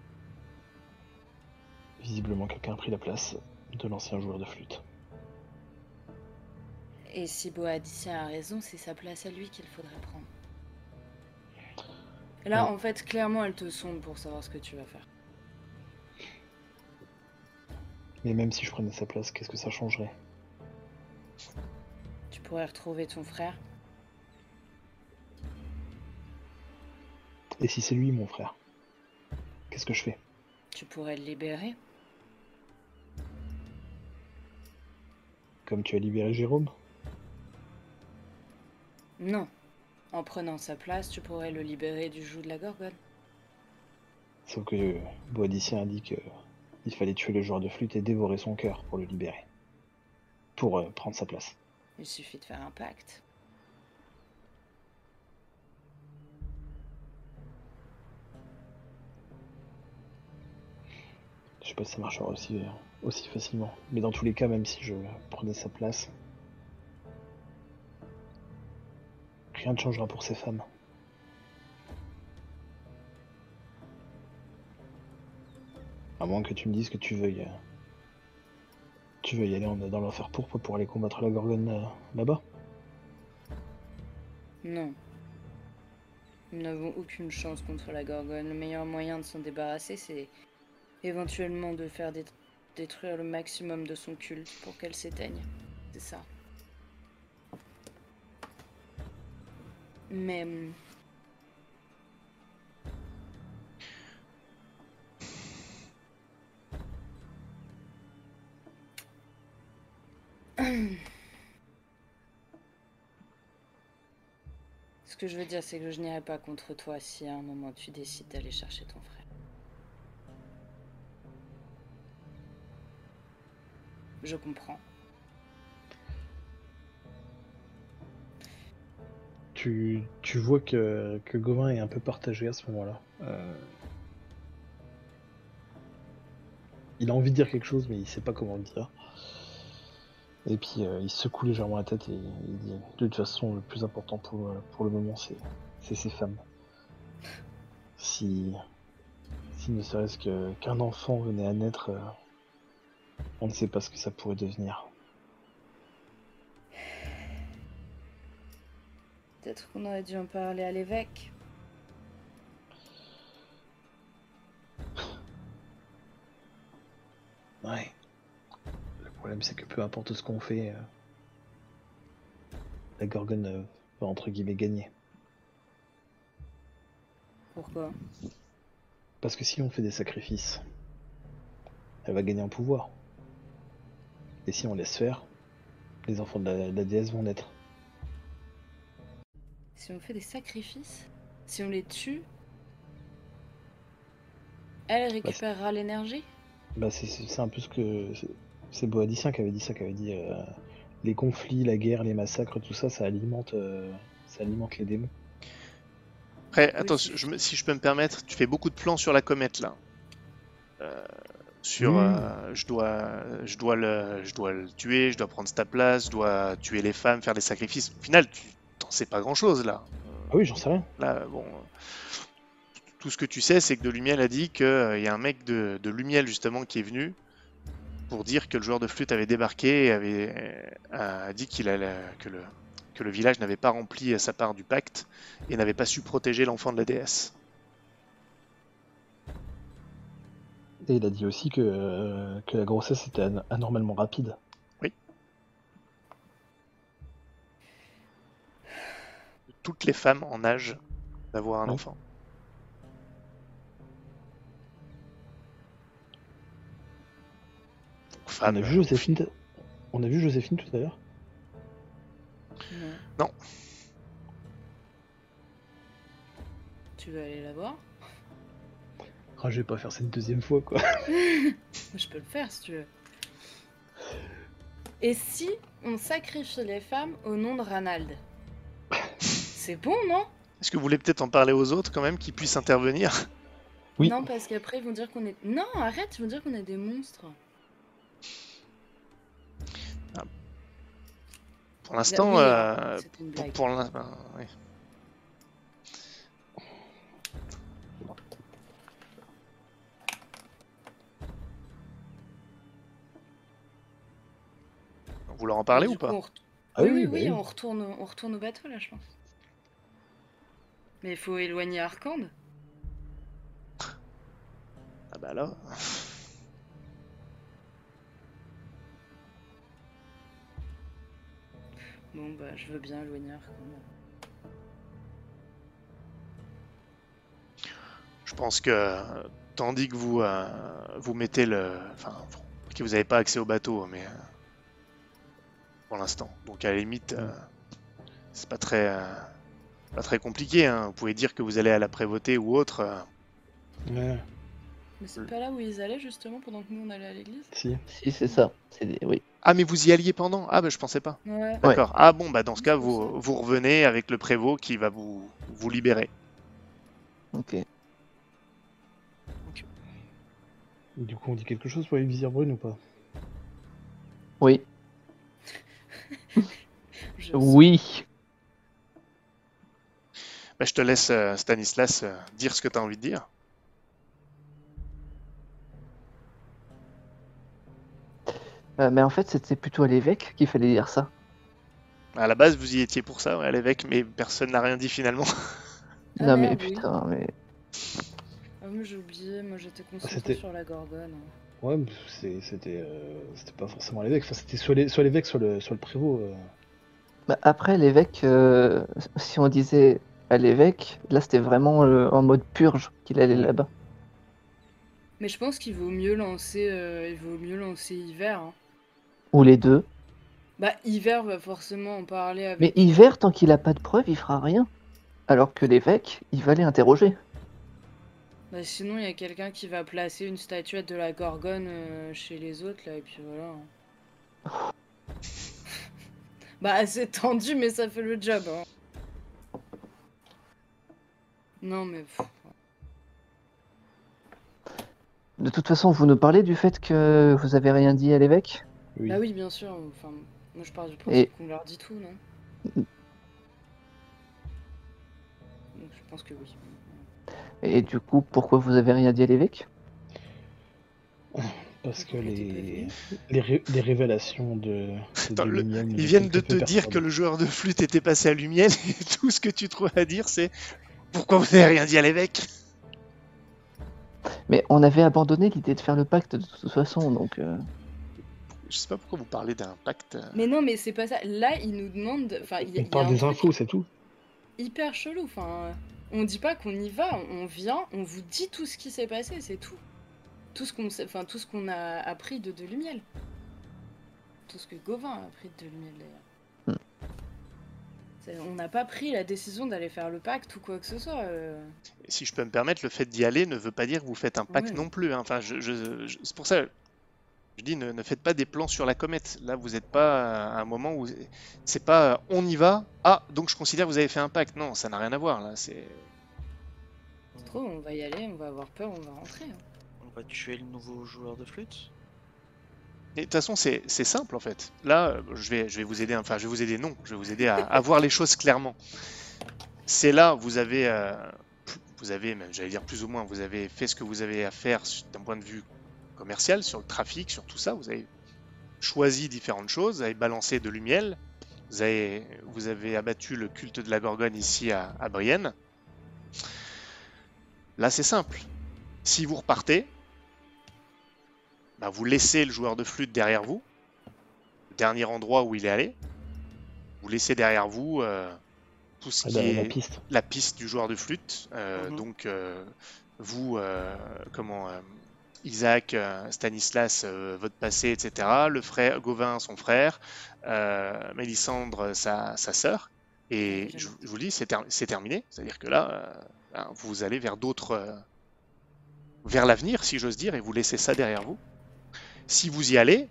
Visiblement, quelqu'un a pris la place de l'ancien joueur de flûte. Et si Boadicea a raison, c'est sa place à lui qu'il faudrait prendre. Là, Ouais. en fait, clairement, elle te sonde pour savoir ce que tu vas faire. Mais même si je prenais sa place, qu'est-ce que ça changerait? Tu pourrais retrouver ton frère. Et si c'est lui, mon frère Qu'est-ce que je fais? Tu pourrais le libérer. Comme tu as libéré Jérôme? Non. En prenant sa place, tu pourrais le libérer du joug de la gorgone. Sauf que Boadicien a dit que il fallait tuer le joueur de flûte et dévorer son cœur pour le libérer. Pour euh, prendre sa place. Il suffit de faire un pacte. Je sais pas si ça marchera aussi, euh, aussi facilement. Mais dans tous les cas, même si je prenais sa place, rien ne changera pour ces femmes. À moins que tu me dises que tu veuilles. euh, Tu veux y aller dans l'enfer pourpre pour aller combattre la gorgone euh, là-bas Non. Nous n'avons aucune chance contre la gorgone. Le meilleur moyen de s'en débarrasser, c'est éventuellement de faire dé- détruire le maximum de son culte pour qu'elle s'éteigne. C'est ça. Mais... hum, Ce que je veux dire, c'est que je n'irai pas contre toi si à un moment tu décides d'aller chercher ton frère. Je comprends. Tu, vois que, Gauvin est un peu partagé à ce moment-là. Euh, Il a envie de dire quelque chose, mais il sait pas comment le dire. Et puis euh, il secoue légèrement la tête et il dit De toute façon, le plus important pour, euh, le moment, c'est ces femmes. Si, si ne serait-ce qu'un enfant venait à naître, on ne sait pas ce que ça pourrait devenir. Peut-être qu'on aurait dû en parler à l'évêque. Ouais. Le problème, c'est que peu importe ce qu'on fait, euh, la Gorgone euh, va entre guillemets gagner. Pourquoi? Parce que si on fait des sacrifices, elle va gagner en pouvoir. Et si on laisse faire, les enfants de la, de la déesse vont naître. Si on fait des sacrifices Si on les tue Elle récupérera l'énergie Bah, c'est- c'est c'est un peu ce que. c'est- C'est Boadicien qui avait dit ça, qui avait dit euh, les conflits, la guerre, les massacres, tout ça, ça alimente, euh, ça alimente les démons. Après, attends, je si je peux me permettre, tu fais beaucoup de plans sur la comète là. Euh, sur, Mm. euh, je dois, je dois le, je dois le tuer, je dois prendre ta place, je dois tuer les femmes, faire des sacrifices. Au final, tu sais pas grand chose là. Ah oui, j'en sais rien. Là, bon, euh, tout ce que tu sais, c'est que de Lumiel a dit qu'il y a un mec de, de Lumiel justement qui est venu pour dire que le joueur de flûte avait débarqué et avait euh, a dit qu'il allait, que le que le village n'avait pas rempli sa part du pacte et n'avait pas su protéger l'enfant de la déesse. Et il a dit aussi que, euh, que la grossesse était an- anormalement rapide. Toutes les femmes en âge d'avoir un enfant. Donc, On a vu Joséphine. t- On a vu Joséphine tout à l'heure. Non. Non. Tu veux aller la voir? Ah, je vais pas faire ça une deuxième fois, quoi. Je peux le faire si tu veux. Et si on sacrifie les femmes au nom de Ranald? C'est bon, non Est-ce que vous voulez peut-être en parler aux autres quand même, qui puissent intervenir? Oui. Non, parce qu'après ils vont dire qu'on est. Non, arrête, ils vont dire qu'on est des monstres. Pour l'instant, Oui, euh, pour, pour l'in- ben, oui. Vous leur en parlez Du ou pas? coup, on ret- Ah oui, oui, bah oui, on retourne, on retourne au bateau là, je pense. Mais il faut éloigner Arkand Ah bah là. Bon bah je veux bien éloigner Arkand. Je pense que euh, tandis que vous euh, vous mettez le, enfin que vous n'avez pas accès au bateau, mais euh, pour l'instant. Donc à la limite, c'est pas très pas très compliqué. hein. Vous pouvez dire que vous allez à la prévôté ou autre. euh. Ouais, Mais c'est pas là où ils allaient, justement, pendant que nous, on allait à l'église? Si. Si, c'est ça. C'est des- Oui. Ah, mais vous y alliez pendant? Ah, bah je pensais pas. Ouais. Ouais. D'accord. Ah bon, bah dans ce cas, vous, vous revenez avec le prévôt qui va vous, vous libérer. Ok. Du coup, on dit quelque chose pour les visières brunes ou pas? Oui. Oui. Bah, je te laisse, euh, Stanislas, euh, dire ce que tu as envie de dire. Euh, mais en fait, c'était plutôt à l'évêque qu'il fallait dire ça. À la base, vous y étiez pour ça, ouais, à l'évêque, mais personne n'a rien dit finalement. Ah, non, mais oui. putain, mais. Ah, mais j'ai oublié, moi j'étais concentrée c'était- sur la gorgone. hein. Ouais, c'était euh, c'était pas forcément à l'évêque. Enfin, c'était soit l'évêque, soit le, soit le prévôt. euh. Bah, après, l'évêque, euh, si on disait à l'évêque, là c'était vraiment euh, en mode purge qu'il allait là-bas. Mais je pense qu'il vaut mieux lancer, euh, il vaut mieux lancer hiver. hein. Ou les deux. Bah, hiver va forcément en parler avec. Mais hiver, tant qu'il a pas de preuves, il fera rien. Alors que l'évêque, il va les interroger. Bah, sinon, il y a quelqu'un qui va placer une statuette de la gorgone euh, chez les autres, là, et puis voilà. hein. bah, c'est tendu, mais ça fait le job. hein. Non, mais. De toute façon, vous nous parlez du fait que vous avez rien dit à l'évêque? Oui. Bah oui, bien sûr. Enfin, moi je pars du Et- principe qu'on leur dit tout, non? Donc je pense que oui. Et du coup, pourquoi vous avez rien dit à l'évêque? Parce que les, les, ré- les révélations de. de Attends, le- Lumiel nous Ils viennent de te dire que le joueur de flûte était passé à Lumiel et tout ce que tu trouves à dire c'est pourquoi vous n'avez rien dit à l'évêque? Mais on avait abandonné l'idée de faire le pacte de toute façon, donc. euh, Je sais pas pourquoi vous parlez d'un pacte. euh. Mais non, mais c'est pas ça. Là, ils nous demandent. Enfin, il y a, On il parle des infos, c'est tout. hyper chelou. Enfin, on dit pas qu'on y va, on vient, on vous dit tout ce qui s'est passé, c'est tout. Tout ce qu'on sait- enfin, tout ce qu'on a appris de Delumiel. Tout ce que Gauvin a appris de Delumiel d'ailleurs. On n'a pas pris la décision d'aller faire le pacte ou quoi que ce soit. euh. Si je peux me permettre, le fait d'y aller ne veut pas dire que vous faites un pacte Ouais. non plus. hein. Enfin, je, je- je- c'est pour ça. Je dis, ne, ne faites pas des plans sur la comète. Là, vous n'êtes pas à un moment où c'est pas euh, on y va. Ah, donc je considère que vous avez fait un pacte. Non, ça n'a rien à voir là. C'est C'est trop, on va y aller, on va avoir peur, on va rentrer. hein. On va tuer le nouveau joueur de flûte. De toute façon, c'est simple en fait. Là, euh, je vais, je vais vous aider. Enfin, je vais vous aider. Non, je vais vous aider à, à voir les choses clairement. C'est là, vous avez, euh, vous avez, j'allais dire plus ou moins, vous avez fait ce que vous avez à faire d'un point de vue commercial, sur le trafic, sur tout ça. Vous avez choisi différentes choses. Vous avez balancé de lumiel. Vous avez, vous avez abattu le culte de la Gorgone ici à, à Brienne. Là, c'est simple. Si vous repartez, bah, vous laissez le joueur de flûte derrière vous, le dernier endroit où il est allé. Vous laissez derrière vous euh, tout ce Ah, qui est la piste. la piste du joueur de flûte. Euh, Mhm. Donc, euh, vous, euh, comment, euh, Isaac, euh, Stanislas, euh, votre passé, etc. Le frère Gauvin, son frère. Euh, Mélissandre, sa, sa sœur. Et Ouais, je, vous le dis, c'est ter- c'est terminé. C'est-à-dire que là, euh, ben, vous allez vers d'autres. euh, vers l'avenir, si j'ose dire, et vous laissez ça derrière vous. Si vous y allez,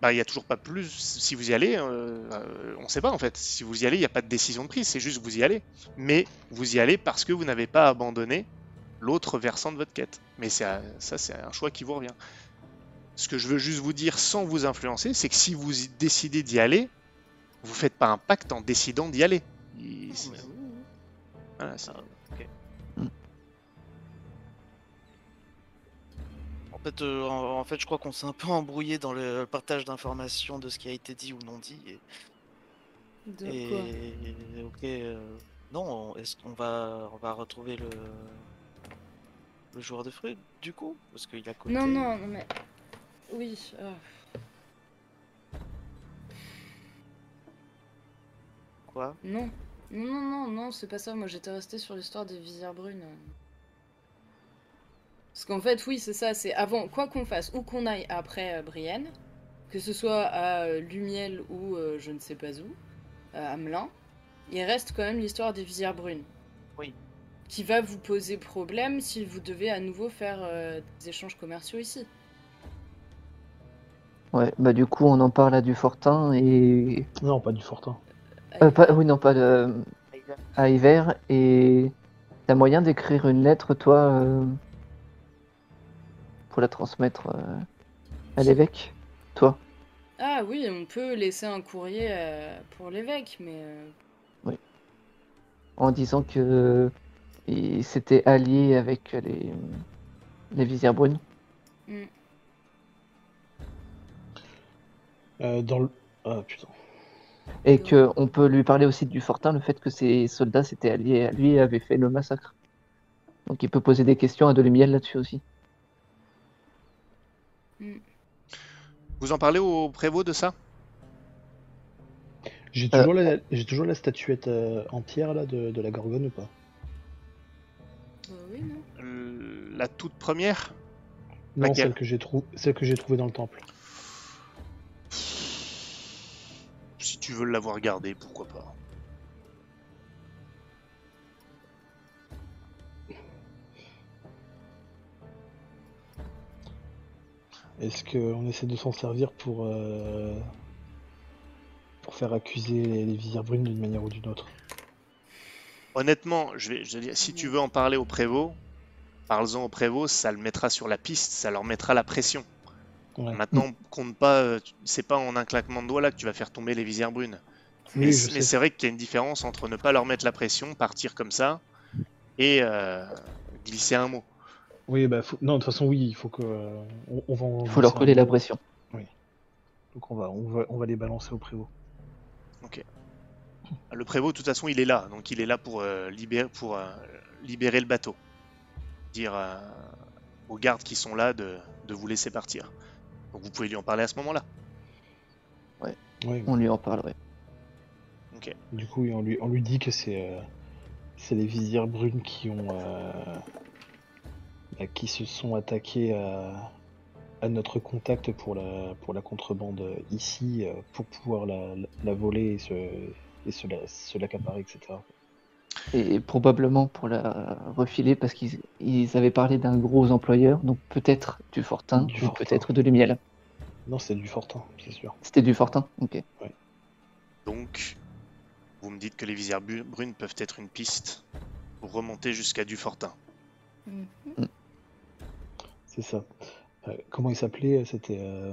bah, il n'y a toujours pas plus. Si vous y allez, euh, euh, on ne sait pas en fait. Si vous y allez, il n'y a pas de décision de prise, c'est juste vous y allez. Mais vous y allez parce que vous n'avez pas abandonné l'autre versant de votre quête. Mais ça, c'est un choix qui vous revient. Ce que je veux juste vous dire sans vous influencer, c'est que si vous décidez d'y aller, vous faites pas un pacte en décidant d'y aller. Il- voilà, fait, euh, en, en fait, je crois qu'on s'est un peu embrouillé dans le partage d'informations de ce qui a été dit ou non dit. Et, De et- quoi? ok, euh, non, on- est-ce qu'on va, on va retrouver le, le joueur de fruits du coup, parce qu'il a côté. Non, non, non, mais. Oui. ah. Quoi? Non. Non, non, non, non, c'est pas ça. Moi, j'étais resté sur l'histoire des visières brunes. Parce qu'en fait, oui, c'est ça. C'est avant, quoi qu'on fasse, où qu'on aille après euh, Brienne, que ce soit à euh, Lumiel ou euh, je ne sais pas où, euh, à Melun, il reste quand même l'histoire des visières brunes. Oui. Qui va vous poser problème si vous devez à nouveau faire euh, des échanges commerciaux ici. Ouais, bah du coup, on en parle à Dufortin et. Non, pas du Fortin. Euh, pas... Oui, non, pas de... à Hiver. Et t'as moyen d'écrire une lettre, toi, euh, pour la transmettre euh, à l'évêque Toi Ah oui, on peut laisser un courrier euh, pour l'évêque, mais euh, En disant que il s'était allié avec les, les visières brunes. Euh, dans le. Ah putain. Et que on peut lui parler aussi du Fortin, le fait que ses soldats s'étaient alliés à lui et avaient fait le massacre. Donc il peut poser des questions à Delemiel là-dessus aussi. Vous en parlez au prévôt de ça? J'ai toujours, la... j'ai toujours la statuette euh, en pierre là de, de la Gorgone ou pas? Euh, oui, non. La toute première? Non, Laquelle? celle que j'ai trou... celle que j'ai trouvée dans le temple. Si tu veux l'avoir gardée, pourquoi pas. Est-ce qu'on essaie de s'en servir pour, euh, pour faire accuser les, les visières brunes d'une manière ou d'une autre? Honnêtement, je vais, je vais dire, si tu veux en parler au prévôt, parle-en au prévôt, ça le mettra sur la piste, ça leur mettra la pression. Ouais. Maintenant, compte pas, euh, c'est pas en un claquement de doigts là que tu vas faire tomber les visières brunes. Oui, mais c'est vrai qu'il y a une différence entre ne pas leur mettre la pression, partir comme ça, et euh, glisser un mot. Oui, bah, faut- non, de toute façon, oui, il faut que. euh, on, on va en Il faut leur coller la pression. Donc on va, on, va, on va les balancer au prévôt. Le prévôt, de toute façon, il est là, donc il est là pour, euh, libérer, pour euh, libérer le bateau. Dire euh, aux gardes qui sont là de, de vous laisser partir. Donc vous pouvez lui en parler à ce moment-là. Oui, On lui en parlerait. du coup, on lui, on lui dit que c'est euh, c'est les visières brunes qui ont. euh, bah, qui se sont attaqués à, à notre contact pour la, pour la contrebande ici, euh, pour pouvoir la, la- la voler et se, et se la- se l'accaparer, etc. Et probablement pour la refiler parce qu'ils ils avaient parlé d'un gros employeur, donc peut-être du Fortin Du ou Fortin. peut-être de Lumiel. Non, c'est du Fortin, c'est sûr. C'était du Fortin Ok. Donc, vous me dites que les visières brunes peuvent être une piste pour remonter jusqu'à Mhm. C'est ça. Euh, comment il s'appelait C'était. euh,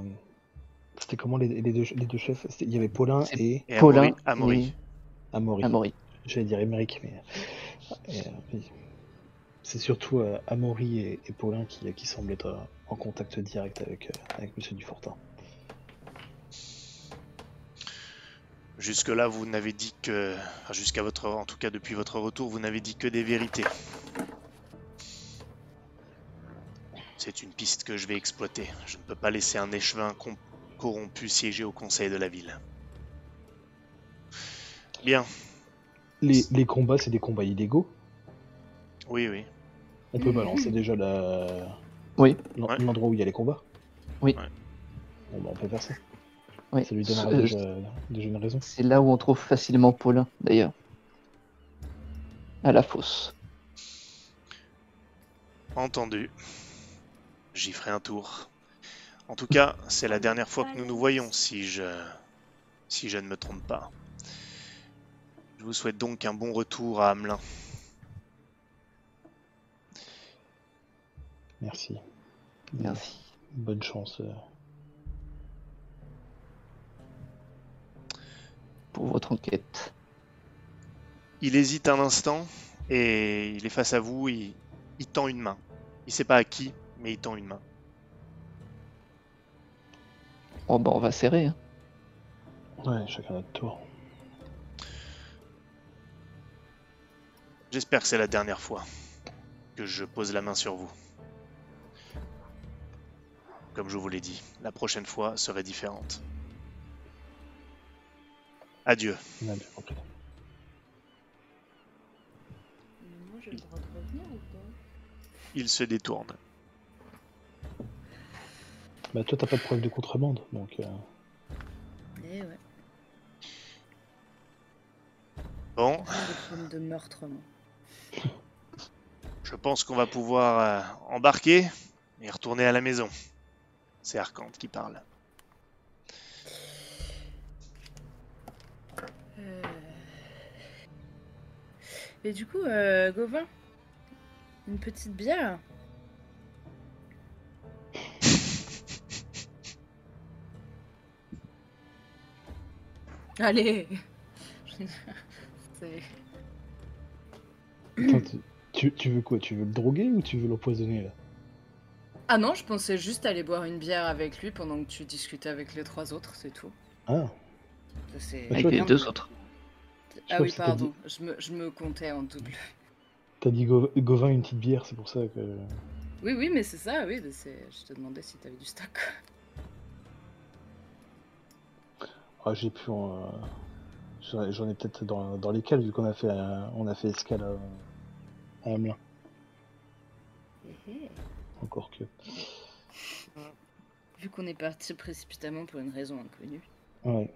C'était comment les, les deux, les deux chefs? C'était- Il y avait Paulin et Et Paulin Amaury. Amaury. Amaury. Amaury. J'allais dire Émeric, mais. et, euh, oui. C'est surtout euh, Amaury et, et Paulin qui, qui semblent être euh, en contact direct avec, euh, avec Monsieur Dufortin. Jusque-là, vous n'avez dit que. enfin, Jusqu'à votre. En tout cas, depuis votre retour, vous n'avez dit que des vérités. C'est une piste que je vais exploiter. Je ne peux pas laisser un échevin corrompu siéger au conseil de la ville. Bien, Les, les combats, c'est des combats illégaux. oui, oui. On peut Mhm. balancer déjà la... Oui. l'endroit où il y a les combats. Oui. Ouais. Bon, bah, on peut faire ça. Oui. Ça lui donnera Euh, déjà, déjà une raison. C'est là où on trouve facilement Paulin, d'ailleurs. À la fosse. Entendu. J'y ferai un tour. En tout cas, c'est la dernière fois que nous nous voyons, si je, si je ne me trompe pas. Je vous souhaite donc un bon retour à Hamelin. Merci. Merci. Bonne chance. euh. Pour votre enquête. Il hésite un instant et il est face à vous. Il, il tend une main. Il sait pas à qui, mais il tend une main. Oh bah on va serrer. Hein. Ouais, chacun notre tour. J'espère que c'est la dernière fois que je pose la main sur vous. Comme je vous l'ai dit, la prochaine fois serait différente. Adieu. Il se détourne. Bah toi t'as pas de preuve de contrebande, donc euh, Eh ouais. Bon, des de meurtre, moi. je pense qu'on va pouvoir euh, embarquer et retourner à la maison. C'est Arcante qui parle. Euh... Et du coup, euh, Gauvin, une petite bière Allez attends, tu- tu, veux quoi? Tu veux le droguer ou tu veux l'empoisonner là? Ah non, je pensais juste aller boire une bière avec lui pendant que tu discutais avec les trois autres, c'est tout. Ah, Ça, c'est- Ah, Avec les deux autres. Ah oui, pardon, je me, je me comptais en double. t'as dit Gauvin une petite bière, c'est pour ça que. Oui, oui, mais c'est ça, oui, je te demandais si t'avais du stock. Ah, j'ai pu en. euh, J'en ai peut-être dans, dans les cales vu qu'on a fait euh, on a fait escale à, à Hamelin. Encore que. Vu qu'on est parti précipitamment pour une raison inconnue. Ouais.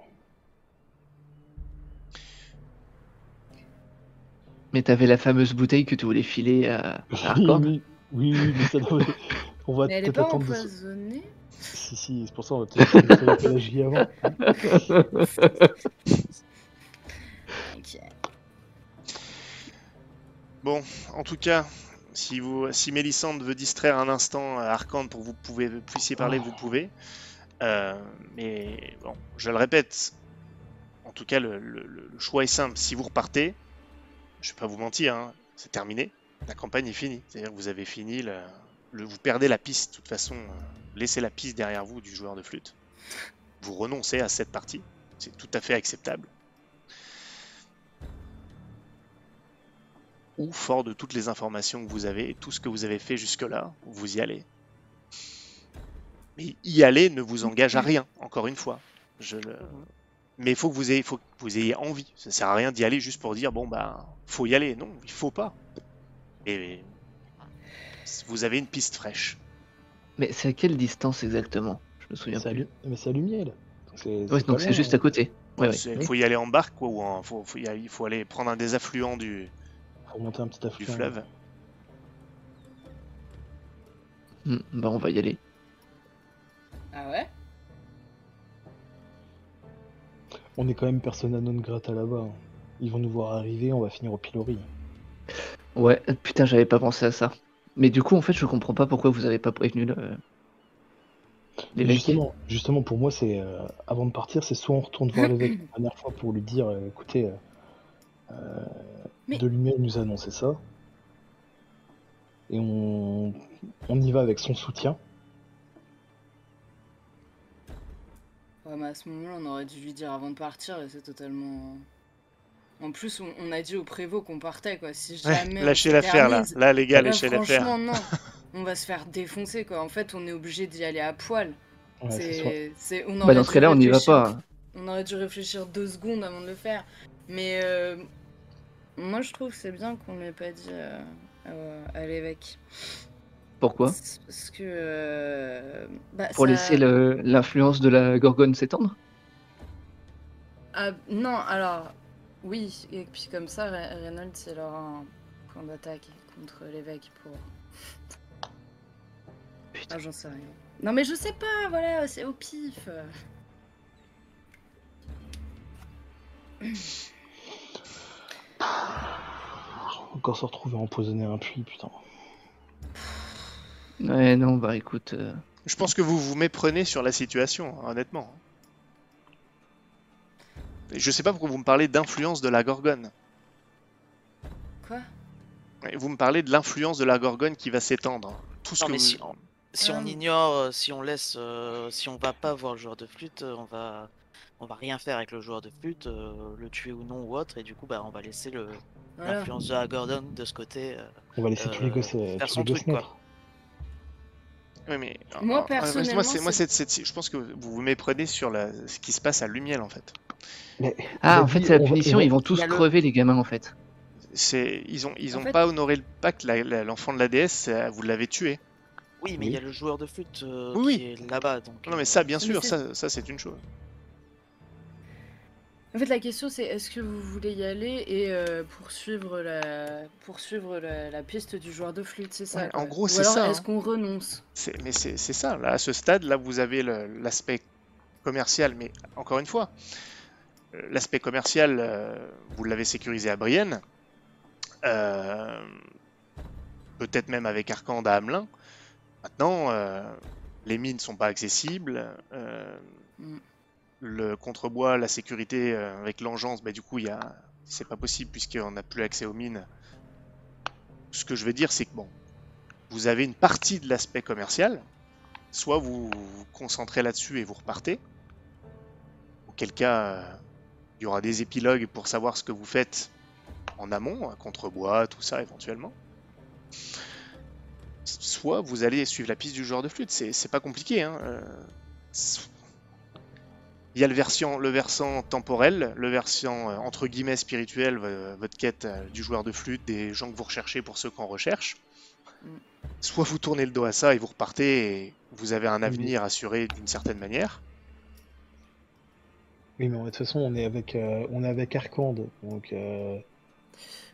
Mais t'avais la fameuse bouteille que tu voulais filer à, à Oui, oui, oui, oui, mais ça On va Mais elle est peut-être pas attendre. de- empoisonnée Si, si, c'est pour ça on va peut-être la. Bon, en tout cas, si, vous, si Mélissande veut distraire un instant euh, Arcande pour que vous pouvez, puissiez parler, vous pouvez. Euh, mais bon, je le répète, en tout cas, le choix est simple. Si vous repartez, je vais pas vous mentir, hein, c'est terminé. La campagne est finie. C'est-à-dire que vous avez fini, le, vous perdez la piste. De toute façon, euh, laissez la piste derrière vous du joueur de flûte. Vous renoncez à cette partie. C'est tout à fait acceptable. ou fort de toutes les informations que vous avez tout ce que vous avez fait jusque-là, vous y allez. Mais y aller ne vous engage à rien, encore une fois. Je le... Mais il faut que vous ayez, envie. Ça sert à rien d'y aller juste pour dire bon bah faut y aller. Non, il faut pas. Vous avez une piste fraîche. Mais c'est à quelle distance exactement? Je me souviens plus. Lu- Mais c'est à Lumiel. C'est- Ouais, donc c'est juste hein. à côté. Ouais, ouais. Il faut y aller en barque quoi, ou en, faut, faut y aller- il faut aller prendre un des affluents du, Faut un petit du affluent. fleuve. Hmm, bah on va y aller. Ah ouais? On est quand même persona non grata là-bas. hein. Ils vont nous voir arriver, on va finir au pilori. Ouais, putain, j'avais pas pensé à ça. Mais du coup, en fait, je comprends pas pourquoi vous avez pas prévenu le... Mais l'évêque. justement, justement, pour moi, c'est euh, avant de partir, c'est soit on retourne voir l'évêque la dernière fois pour lui dire, euh, écoutez, euh, euh, Mais- de Lumière nous a annoncé ça, et on, on y va avec son soutien. Ouais, mais à ce moment-là, on aurait dû lui dire avant de partir et c'est totalement. En plus, on, on a dit au prévôt qu'on partait, quoi. Si Ouais, jamais. on lâchez l'affaire là. Là les gars, là, lâchez l'affaire. Franchement, non. On va se faire défoncer, quoi. En fait, on est obligé d'y aller à poil. Ouais, c'est c'est, on Bah aurait dans dû ce cas-là, on n'y va réfléchir- pas. On aurait dû réfléchir deux secondes avant de le faire. Mais euh, moi, je trouve que c'est bien qu'on ne l'ait pas dit euh, à, à l'évêque. Pourquoi? C'est Parce que. euh, bah, Pour ça- laisser le- l'influence de la Gorgone s'étendre? Ah, non, alors, oui, et puis comme ça, Re- Reynolds, aura un point d'attaque contre l'évêque pour. Putain. Ah, j'en sais rien. Non, mais je sais pas, voilà, c'est au pif. Encore se retrouver empoisonné à un puits, putain. Ouais, non, bah écoute... euh, Je pense que vous vous méprenez sur la situation, honnêtement. Je sais pas pourquoi vous me parlez d'influence de la Gorgone. Quoi? Vous me parlez de l'influence de la Gorgone qui va s'étendre. Tout ce Non, que mais vous... si- Si on Euh. ignore, euh, si on laisse, euh, si on va pas voir le joueur de flûte, on va, on va rien faire avec le joueur de flûte, euh, le tuer ou non ou autre, et du coup, bah, on va laisser le Voilà. l'influence de la Gordon de ce côté. euh. On va laisser tous les gosses, euh, faire son truc, quoi. naître. Oui, mais... Moi, personnellement, moi, c'est- moi, c'est- c'est- c'est- je pense que vous vous méprenez sur la... ce qui se passe à Lumiel, en fait. Mais Ah, en fait, c'est la punition, on ils vont tous le- crever, les gamins, en fait. c'est ils ont ils ont fait- pas honoré le pacte. la- la- L'enfant de la déesse, vous l'avez tué. Oui, mais il y a le joueur de flûte euh, Oui, qui est là-bas. Donc, Non mais euh, ça, bien sûr, c'est- ça, ça c'est une chose. En fait, la question c'est est-ce que vous voulez y aller et euh, poursuivre, la... poursuivre la... la piste du joueur de flûte, c'est ça Ouais, en gros, Ou c'est alors, ça, Est-ce hein. qu'on renonce? C'est- mais c'est c'est ça. Là, à ce stade, là, vous avez le- l'aspect commercial. Mais encore une fois, euh, l'aspect commercial, euh, vous l'avez sécurisé à Brienne. Euh, Peut-être même avec Arkand à Hamelin. Maintenant, euh, les mines sont pas accessibles. euh, Mm. le contrebois, la sécurité euh, avec l'engeance, bah, du coup, il y a... c'est pas possible puisqu'on n'a plus accès aux mines. Ce que je veux dire, c'est que bon, vous avez une partie de l'aspect commercial, soit vous vous concentrez là-dessus et vous repartez, auquel cas euh, il y aura des épilogues pour savoir ce que vous faites en amont, un contrebois, tout ça éventuellement. Soit vous allez suivre la piste du joueur de flûte, c'est c'est pas compliqué. Hein. euh, Il y a le versant, le versant temporel, le versant euh, entre guillemets spirituel, votre quête euh, du joueur de flûte, des gens que vous recherchez pour ceux qu'on recherche. Mm. Soit vous tournez le dos à ça et vous repartez et vous avez un avenir assuré d'une certaine manière. Oui, mais de toute façon, on est avec, euh, on est avec Arkand, donc euh,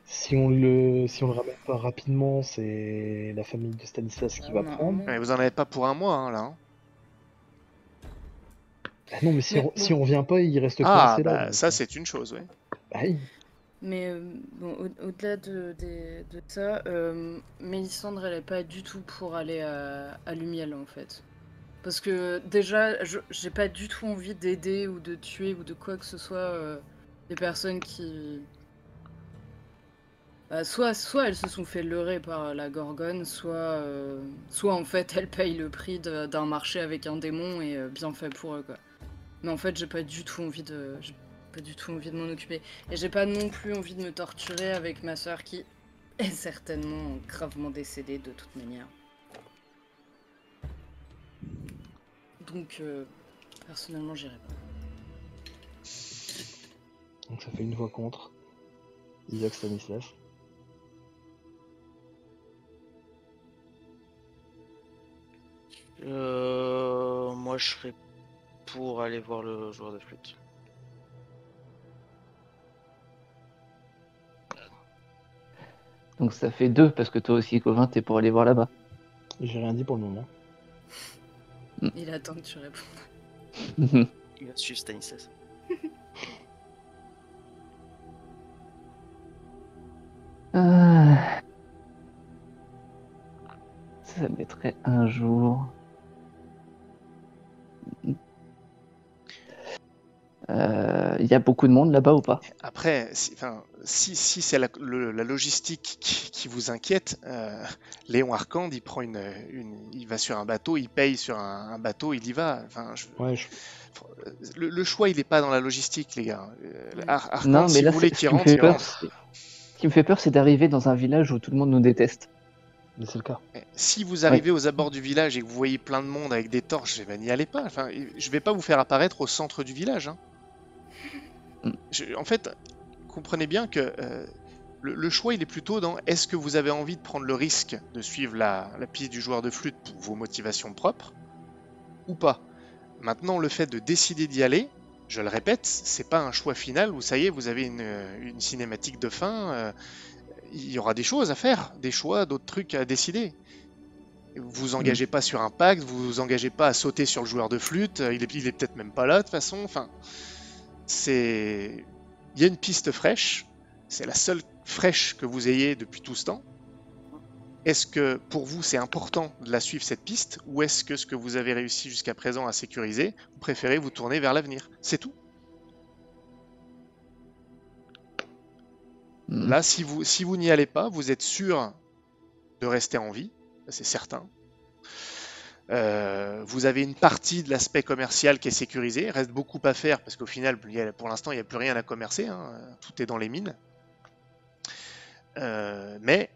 si on le, si on le ramène pas rapidement, c'est la famille de Stanislas qui va prendre. Ouais, vous en avez pas pour un mois hein, là. hein. Ah non, mais si, Mais on, si on vient pas, il reste Ah, coincé là. bah, donc, ça c'est une chose, ouais. bah oui. Mais euh, bon, au- au-delà de, des- de ça, euh, Mélissandre, elle est pas du tout pour aller à, à Lumiel en fait. Parce que déjà, j'ai pas du tout envie d'aider ou de tuer ou de quoi que ce soit euh, des personnes qui. Bah, soit, soit elles se sont fait leurrer par la Gorgone, soit, euh, en fait elles payent le prix d'un marché avec un démon et euh, bien fait pour eux quoi. Mais en fait, j'ai pas du tout envie de. pas du tout envie de m'en occuper. Et j'ai pas non plus envie de me torturer avec ma soeur qui est certainement gravement décédée de toute manière. Donc, euh, personnellement, j'irai pas. Donc ça fait une voix contre. Isaac Stanislas. Euh, moi, je serais pour aller voir le joueur de flûte. Donc ça fait deux, parce que toi aussi, Covin, t'es pour aller voir là-bas. J'ai rien dit pour le moment. Il attend que tu répondes. Il va suivre Stanislas. Ah. Ça mettrait un jour. Il y a beaucoup de monde là-bas ou pas? Après, si, enfin, si, si c'est la, le- la logistique qui, qui vous inquiète, euh, Léon Arcand, il prend une, une- il va sur un bateau, il paye sur un, un bateau, il y va. Enfin, je- Ouais, je- le, le choix, il n'est pas dans la logistique, les gars. Euh. Ar- Arcand, Non, si mais là, vous voulez qu'il qui me rentre, fait il peur, rentre. qui me fait peur, c'est d'arriver dans un village où tout le monde nous déteste. mais c'est le cas. Eh, Si vous arrivez aux abords du village et que vous voyez plein de monde avec des torches, eh ben, n'y allez pas. Enfin, je vais pas vous faire apparaître au centre du village. hein. En fait, comprenez bien que euh, le, choix, il est plutôt dans est-ce que vous avez envie de prendre le risque de suivre la, piste du joueur de flûte pour vos motivations propres ou pas? Maintenant, le fait de décider d'y aller, je le répète, c'est pas un choix final où ça y est, vous avez une, une cinématique de fin. euh, il y aura des choses à faire, des choix, d'autres trucs à décider. Vous vous engagez pas sur un pacte, vous vous engagez pas à sauter sur le joueur de flûte, euh, il est, il est peut-être même pas là de toute façon. Enfin, c'est. Il y a une piste fraîche, c'est la seule fraîche que vous ayez depuis tout ce temps. Est-ce que pour vous c'est important de la suivre cette piste, ou est-ce que ce que vous avez réussi jusqu'à présent à sécuriser, vous préférez vous tourner vers l'avenir? C'est tout. Hmm. Là, si vous, si vous n'y allez pas, vous êtes sûr de rester en vie, c'est certain. Euh, vous avez une partie de l'aspect commercial qui est sécurisé. Il reste beaucoup à faire parce qu'au final, pour l'instant, il n'y a plus rien à commercer. hein. Tout est dans les mines. Euh, mais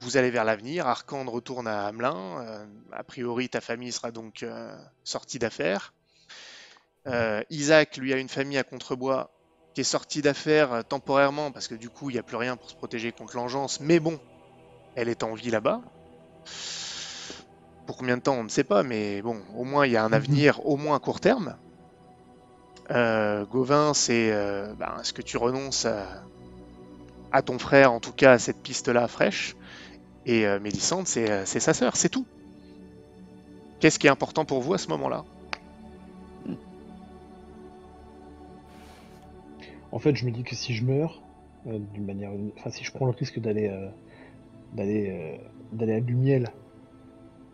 vous allez vers l'avenir. Arkand retourne à Hamelin. Euh, a priori, ta famille sera donc sortie d'affaires. Isaac, lui, a une famille à Contrebois. qui est sortie d'affaire euh, temporairement parce que du coup, il n'y a plus rien pour se protéger contre l'engeance. Mais bon, elle est en vie là-bas. Pour combien de temps, on ne sait pas, mais bon, au moins il y a un avenir, au moins à court terme. Euh, Gauvin, c'est euh, ben, est-ce que tu renonces à, à ton frère, en tout cas à cette piste-là fraîche? Et euh, Mélissande, c'est euh, c'est sa sœur, c'est tout. Qu'est-ce qui est important pour vous à ce moment-là? En fait, je me dis que si je meurs, d'une manière, enfin, si je prends le risque d'aller, d'aller, d'aller à Lumiel,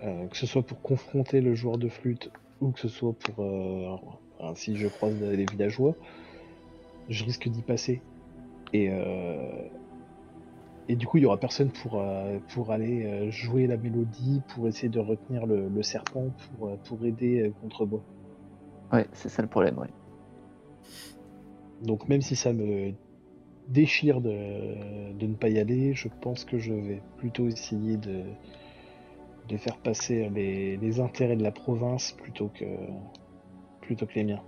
euh, que ce soit pour confronter le joueur de flûte ou que ce soit pour, euh, enfin, si je croise les villageois, je risque d'y passer. Et euh, et du coup, il y aura personne pour pour aller jouer la mélodie, pour essayer de retenir le, le serpent, pour pour aider euh, Contrebois. Ouais, c'est ça le problème, ouais. Donc même si ça me déchire de, de ne pas y aller, je pense que je vais plutôt essayer de, de faire passer les, les intérêts de la province plutôt que, plutôt que les miens.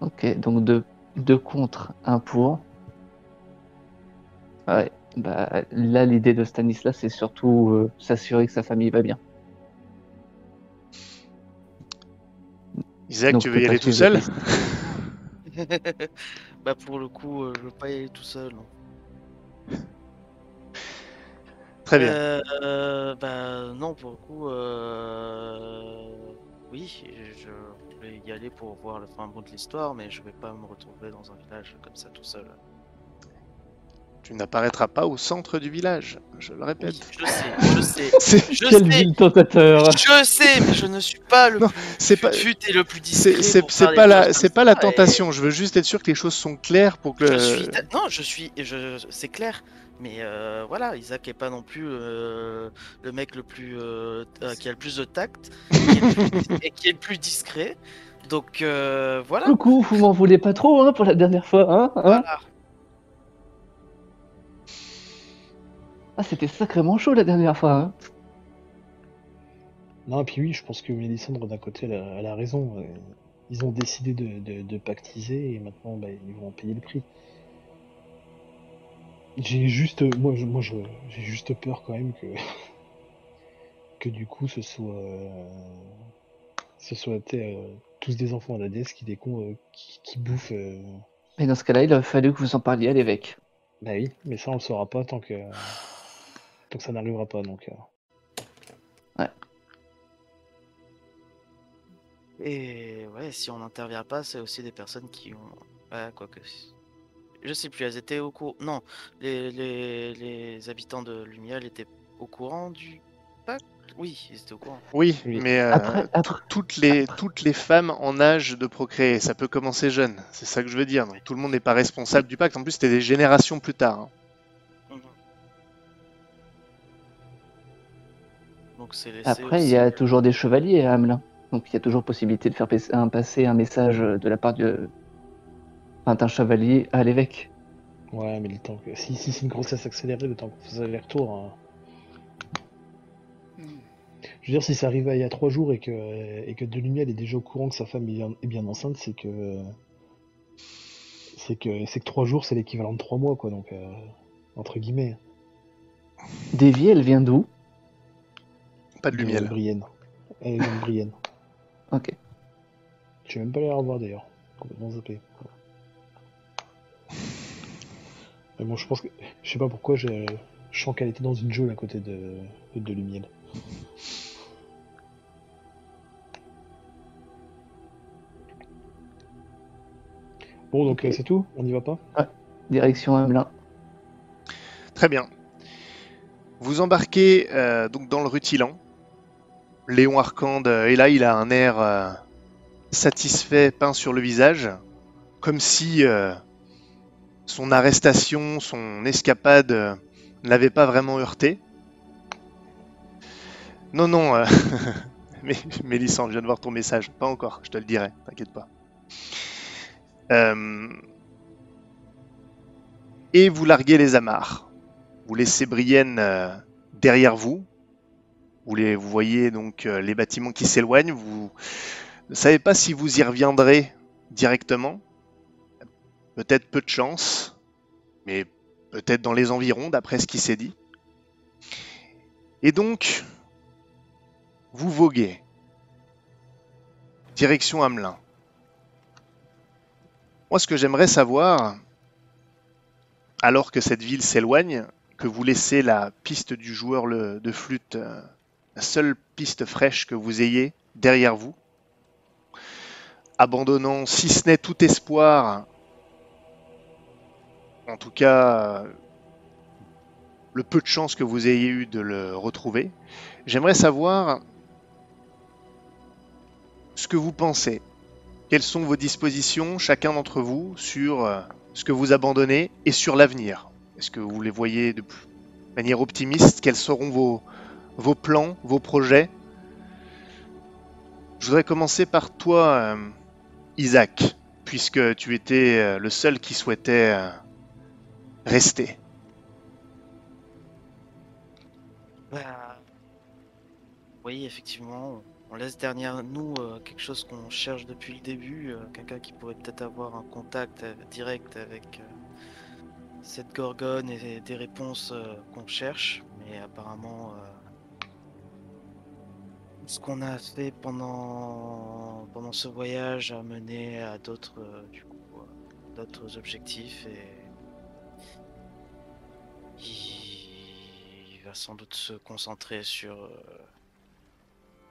Ok, donc deux, deux contre, un pour. Ouais, bah là l'idée de Stanislas c'est surtout euh, s'assurer que sa famille va bien. Isaac, Donc, tu veux y peut-être aller tout seul bah pour le coup, euh, je veux pas y aller tout seul. non. Très bien. Euh, bah non, pour le coup, euh... oui, je vais y aller pour voir le fin mot de l'histoire, mais je vais pas me retrouver dans un village comme ça tout seul. Tu n'apparaîtras pas au centre du village, je le Oui, répète. je sais, je sais, je Quel sais, vil tentateur je sais, mais je ne suis pas le Non, plus pas- fut et le plus discret. C'est pas la, c'est pas la ça, et- tentation. Je veux juste être sûr que les choses sont claires pour que. Je suis non, je suis, je, c'est clair, mais euh, voilà, Isaac est pas non plus euh, le mec le plus euh, euh, qui a le plus de tact qui plus- et qui est le plus discret. Donc euh, voilà. Coucou, vous m'en voulez pas trop hein, pour la dernière fois, hein, hein? Voilà. Ah, c'était sacrément chaud la dernière fois, hein Non, et puis oui, je pense que Mélissandre, d'un côté, elle a, elle a raison. euh, Ils ont décidé de, de, de pactiser et maintenant, bah, ils vont en payer le prix. J'ai juste, moi, je, moi, je, j'ai juste peur quand même que, que du coup, ce soit, euh, ce soit euh, tous des enfants à la déesse qui des cons euh, qui, qui bouffent. Mais dans ce cas-là, il a fallu que vous en parliez à l'évêque. Bah oui, mais ça, on le saura pas tant que, que ça n'arrivera pas. Donc, euh, Et ouais, si on n'intervient pas, c'est aussi des personnes qui ont, ouais, quoi que, je sais plus, elles étaient au courant. Non, les, les, les habitants de Lumiel étaient au courant du pacte? Oui, ils étaient au courant. Oui, Oui. mais euh, Après, tout- après, toutes les après. toutes les femmes en âge de procréer, ça peut commencer jeune. C'est ça que je veux dire. Donc, tout le monde n'est pas responsable du pacte. En plus, c'était des générations plus tard. hein. Donc c'est laissé après, il y a toujours des chevaliers à Hamelin. Donc il y a toujours possibilité de faire passer un, passer un message de la part de- enfin, d'un chevalier à l'évêque. ouais, mais le temps que, si, si c'est une grossesse accélérée, le temps qu'on fasse aller-retour. hein. Hmm. Je veux dire, si ça arrive il y a trois jours et que, et que Delumiel est déjà au courant que sa femme est bien, est bien enceinte, c'est que. C'est que, c'est que trois jours, c'est l'équivalent de trois mois, quoi, donc. euh, entre guillemets. Davy, elle vient d'où? Pas de lumière. Brienne. Elle vient de Brienne. Ok. Je vais même pas aller la revoir d'ailleurs. Complètement zappé. Mais bon, je pense que. Je sais pas pourquoi, je, je sens qu'elle était dans une geôle à côté de, de. Bon, donc euh, c'est tout? On y va pas? Direction Hamelin. Très bien. Vous embarquez euh, donc dans le rutilant. Léon Arcande euh, est là, il a un air euh, satisfait peint sur le visage, comme si euh, son arrestation, son escapade euh, ne pas vraiment heurté. Non, non, mais Mélissande, je viens de voir ton message. Pas encore, je te le dirai, t'inquiète pas. Et vous larguez les amarres. Vous laissez Brienne derrière vous. Vous, voyez donc euh, les bâtiments qui s'éloignent. Vous ne savez pas si vous y reviendrez directement. peut-être peu de chance, mais peut-être dans les environs, d'après ce qui s'est dit. Et donc, vous voguez. Direction Hamelin. Moi, ce que j'aimerais savoir, alors que cette ville s'éloigne, que vous laissez la piste du joueur de flûte, euh, la seule piste fraîche que vous ayez derrière vous, abandonnant, si ce n'est tout espoir, en tout cas, le peu de chance que vous ayez eu de le retrouver, j'aimerais savoir ce que vous pensez. Quelles sont vos dispositions, chacun d'entre vous, sur euh, ce que vous abandonnez et sur l'avenir? Est-ce que vous les voyez de manière optimiste? Quels seront vos, vos plans, vos projets Je voudrais commencer par toi, euh, Isaac, puisque tu étais euh, le seul qui souhaitait euh, rester. Bah, oui, effectivement, on laisse derrière nous quelque chose qu'on cherche depuis le début, quelqu'un qui pourrait peut-être avoir un contact direct avec cette gorgone et des réponses qu'on cherche, mais apparemment, ce qu'on a fait pendant pendant ce voyage a mené à d'autres euh, euh, d'autres objectifs et il va sans doute se concentrer sur euh,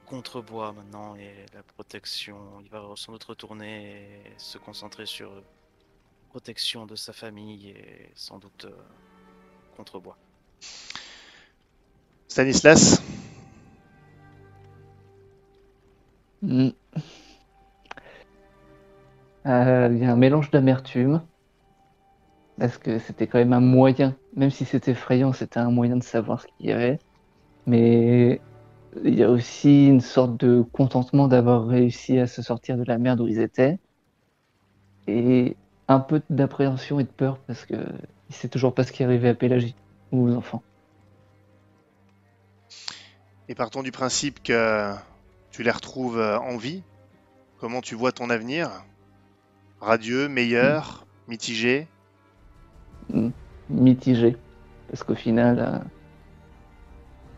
Contrebois maintenant et la protection. Il va sans doute retourner et se concentrer sur protection de sa famille et sans doute Contrebois. Stanislas? Hmm. Euh, Il y a un mélange d'amertume. Parce que c'était quand même un moyen, même si c'était effrayant, c'était un moyen de savoir ce qu'il y avait. Mais il y a aussi une sorte de contentement d'avoir réussi à se sortir de la merde où ils étaient. Et un peu d'appréhension et de peur parce que il sait toujours pas ce qui est arrivé à Pélagie ou aux enfants. Et partons du principe que tu les retrouves euh, en vie? Comment tu vois ton avenir? Radieux, meilleur, mitigé? Mitigé. Parce qu'au final, euh,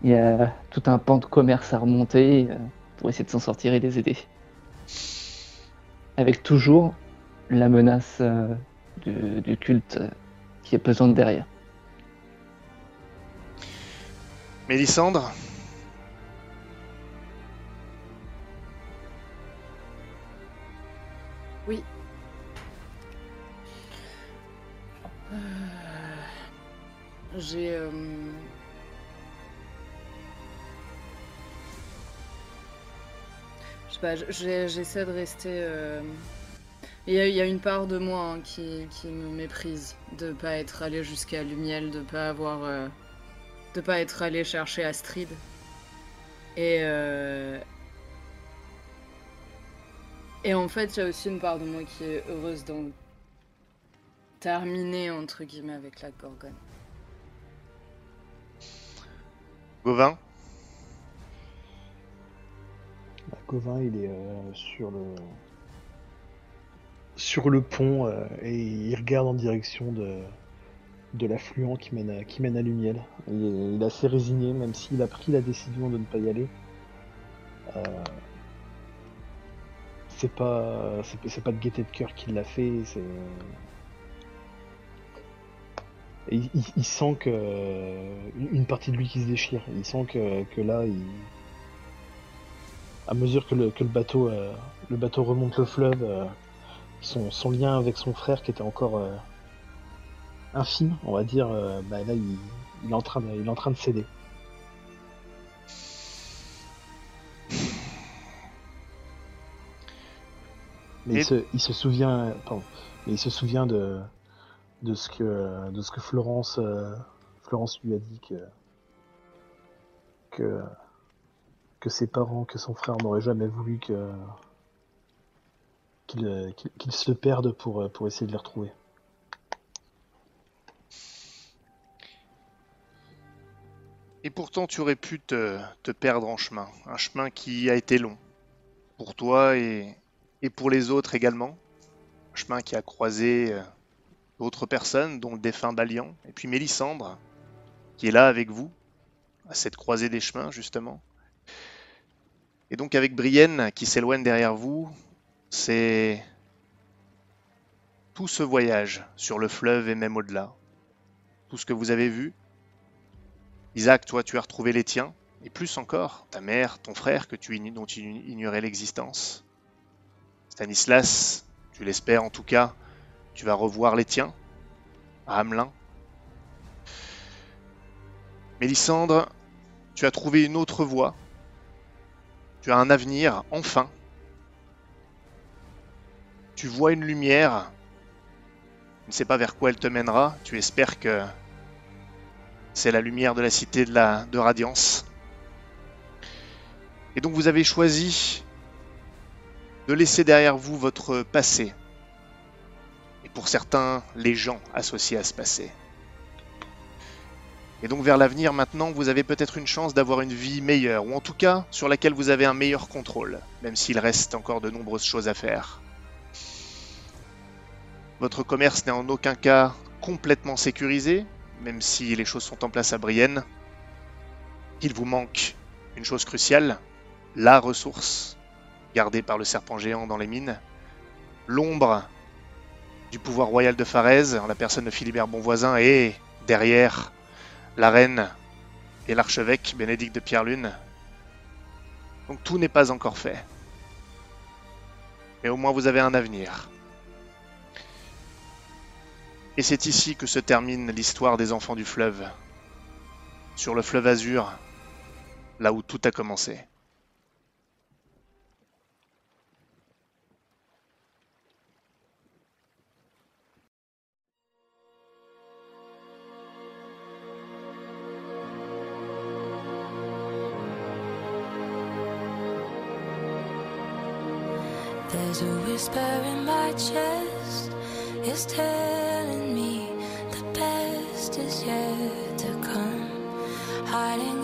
il y a tout un pan de commerce à remonter euh, pour essayer de s'en sortir et les aider. Avec toujours la menace euh, du, du culte qui est pesante derrière. Mélissandre? J'ai. euh, Je sais pas, j'essaie de rester. euh, Il y, a, une part de moi hein, qui, me méprise de pas être allé jusqu'à Lumiel, de pas avoir. euh, de pas être allé chercher Astrid. Et. Et en fait, il y a aussi une part de moi qui est heureuse d'en terminer, entre guillemets, avec la Gorgone. Gauvin Bah, Gauvin, il est euh, sur le sur le pont euh, et il regarde en direction de de l'affluent qui mène à, qui mène à Lumiel. Il est, assez résigné, même s'il a pris la décision de ne pas y aller. Euh, c'est pas c'est pas- c'est pas de gaieté de cœur qui l'a fait. C'est Et il, il- il sent que une partie de lui qui se déchire. Il sent que, que là, il, à mesure que le, que le bateau euh, le bateau remonte le fleuve, euh, son, son lien avec son frère qui était encore euh, infime, on va dire, bah là il, il est en train de, il est en train de céder. Mais Et- il, se, il se souvient, pardon, mais il se souvient de de ce que de ce que Florence euh, Florence lui a dit que ses parents, que son frère n'auraient jamais voulu que qu'il euh, se perde pour euh, pour essayer de les retrouver. Et pourtant, tu aurais pu te, te perdre en chemin. Un chemin qui a été long. Pour toi et, et pour les autres également. Un chemin qui a croisé d'autres personnes, dont le défunt Balian, et puis Mélissandre, qui est là avec vous, à cette croisée des chemins, justement. Et donc avec Brienne qui s'éloigne derrière vous, c'est tout ce voyage sur le fleuve et même au-delà. Tout ce que vous avez vu. Isaac, toi, tu as retrouvé les tiens, et plus encore, ta mère, ton frère que dont tu ignorais l'existence. Stanislas, tu l'espères en tout cas, tu vas revoir les tiens à Hamelin. Mélissandre, tu as trouvé une autre voie. Tu as un avenir, enfin. Tu vois une lumière. Tu ne sais pas vers quoi elle te mènera. Tu espères que c'est la lumière de la cité de, de Radiance. Et donc vous avez choisi de laisser derrière vous votre passé. Pour certains, les gens associés à ce passé. Et donc vers l'avenir maintenant, vous avez peut-être une chance d'avoir une vie meilleure, ou en tout cas sur laquelle vous avez un meilleur contrôle, même s'il reste encore de nombreuses choses à faire. Votre commerce n'est en aucun cas complètement sécurisé, même si les choses sont en place à Brienne. Il vous manque une chose cruciale, la ressource gardée par le serpent géant dans les mines, l'ombre du pouvoir royal de Farez, en la personne de Philibert Bonvoisin, et derrière la reine et l'archevêque Bénédicte de Pierre-Lune. Donc tout n'est pas encore fait. Mais au moins vous avez un avenir. Et c'est ici que se termine l'histoire des enfants du fleuve. Sur le fleuve Azur, là où tout a commencé. Whisper in my chest, is telling me the best is yet to come. Hiding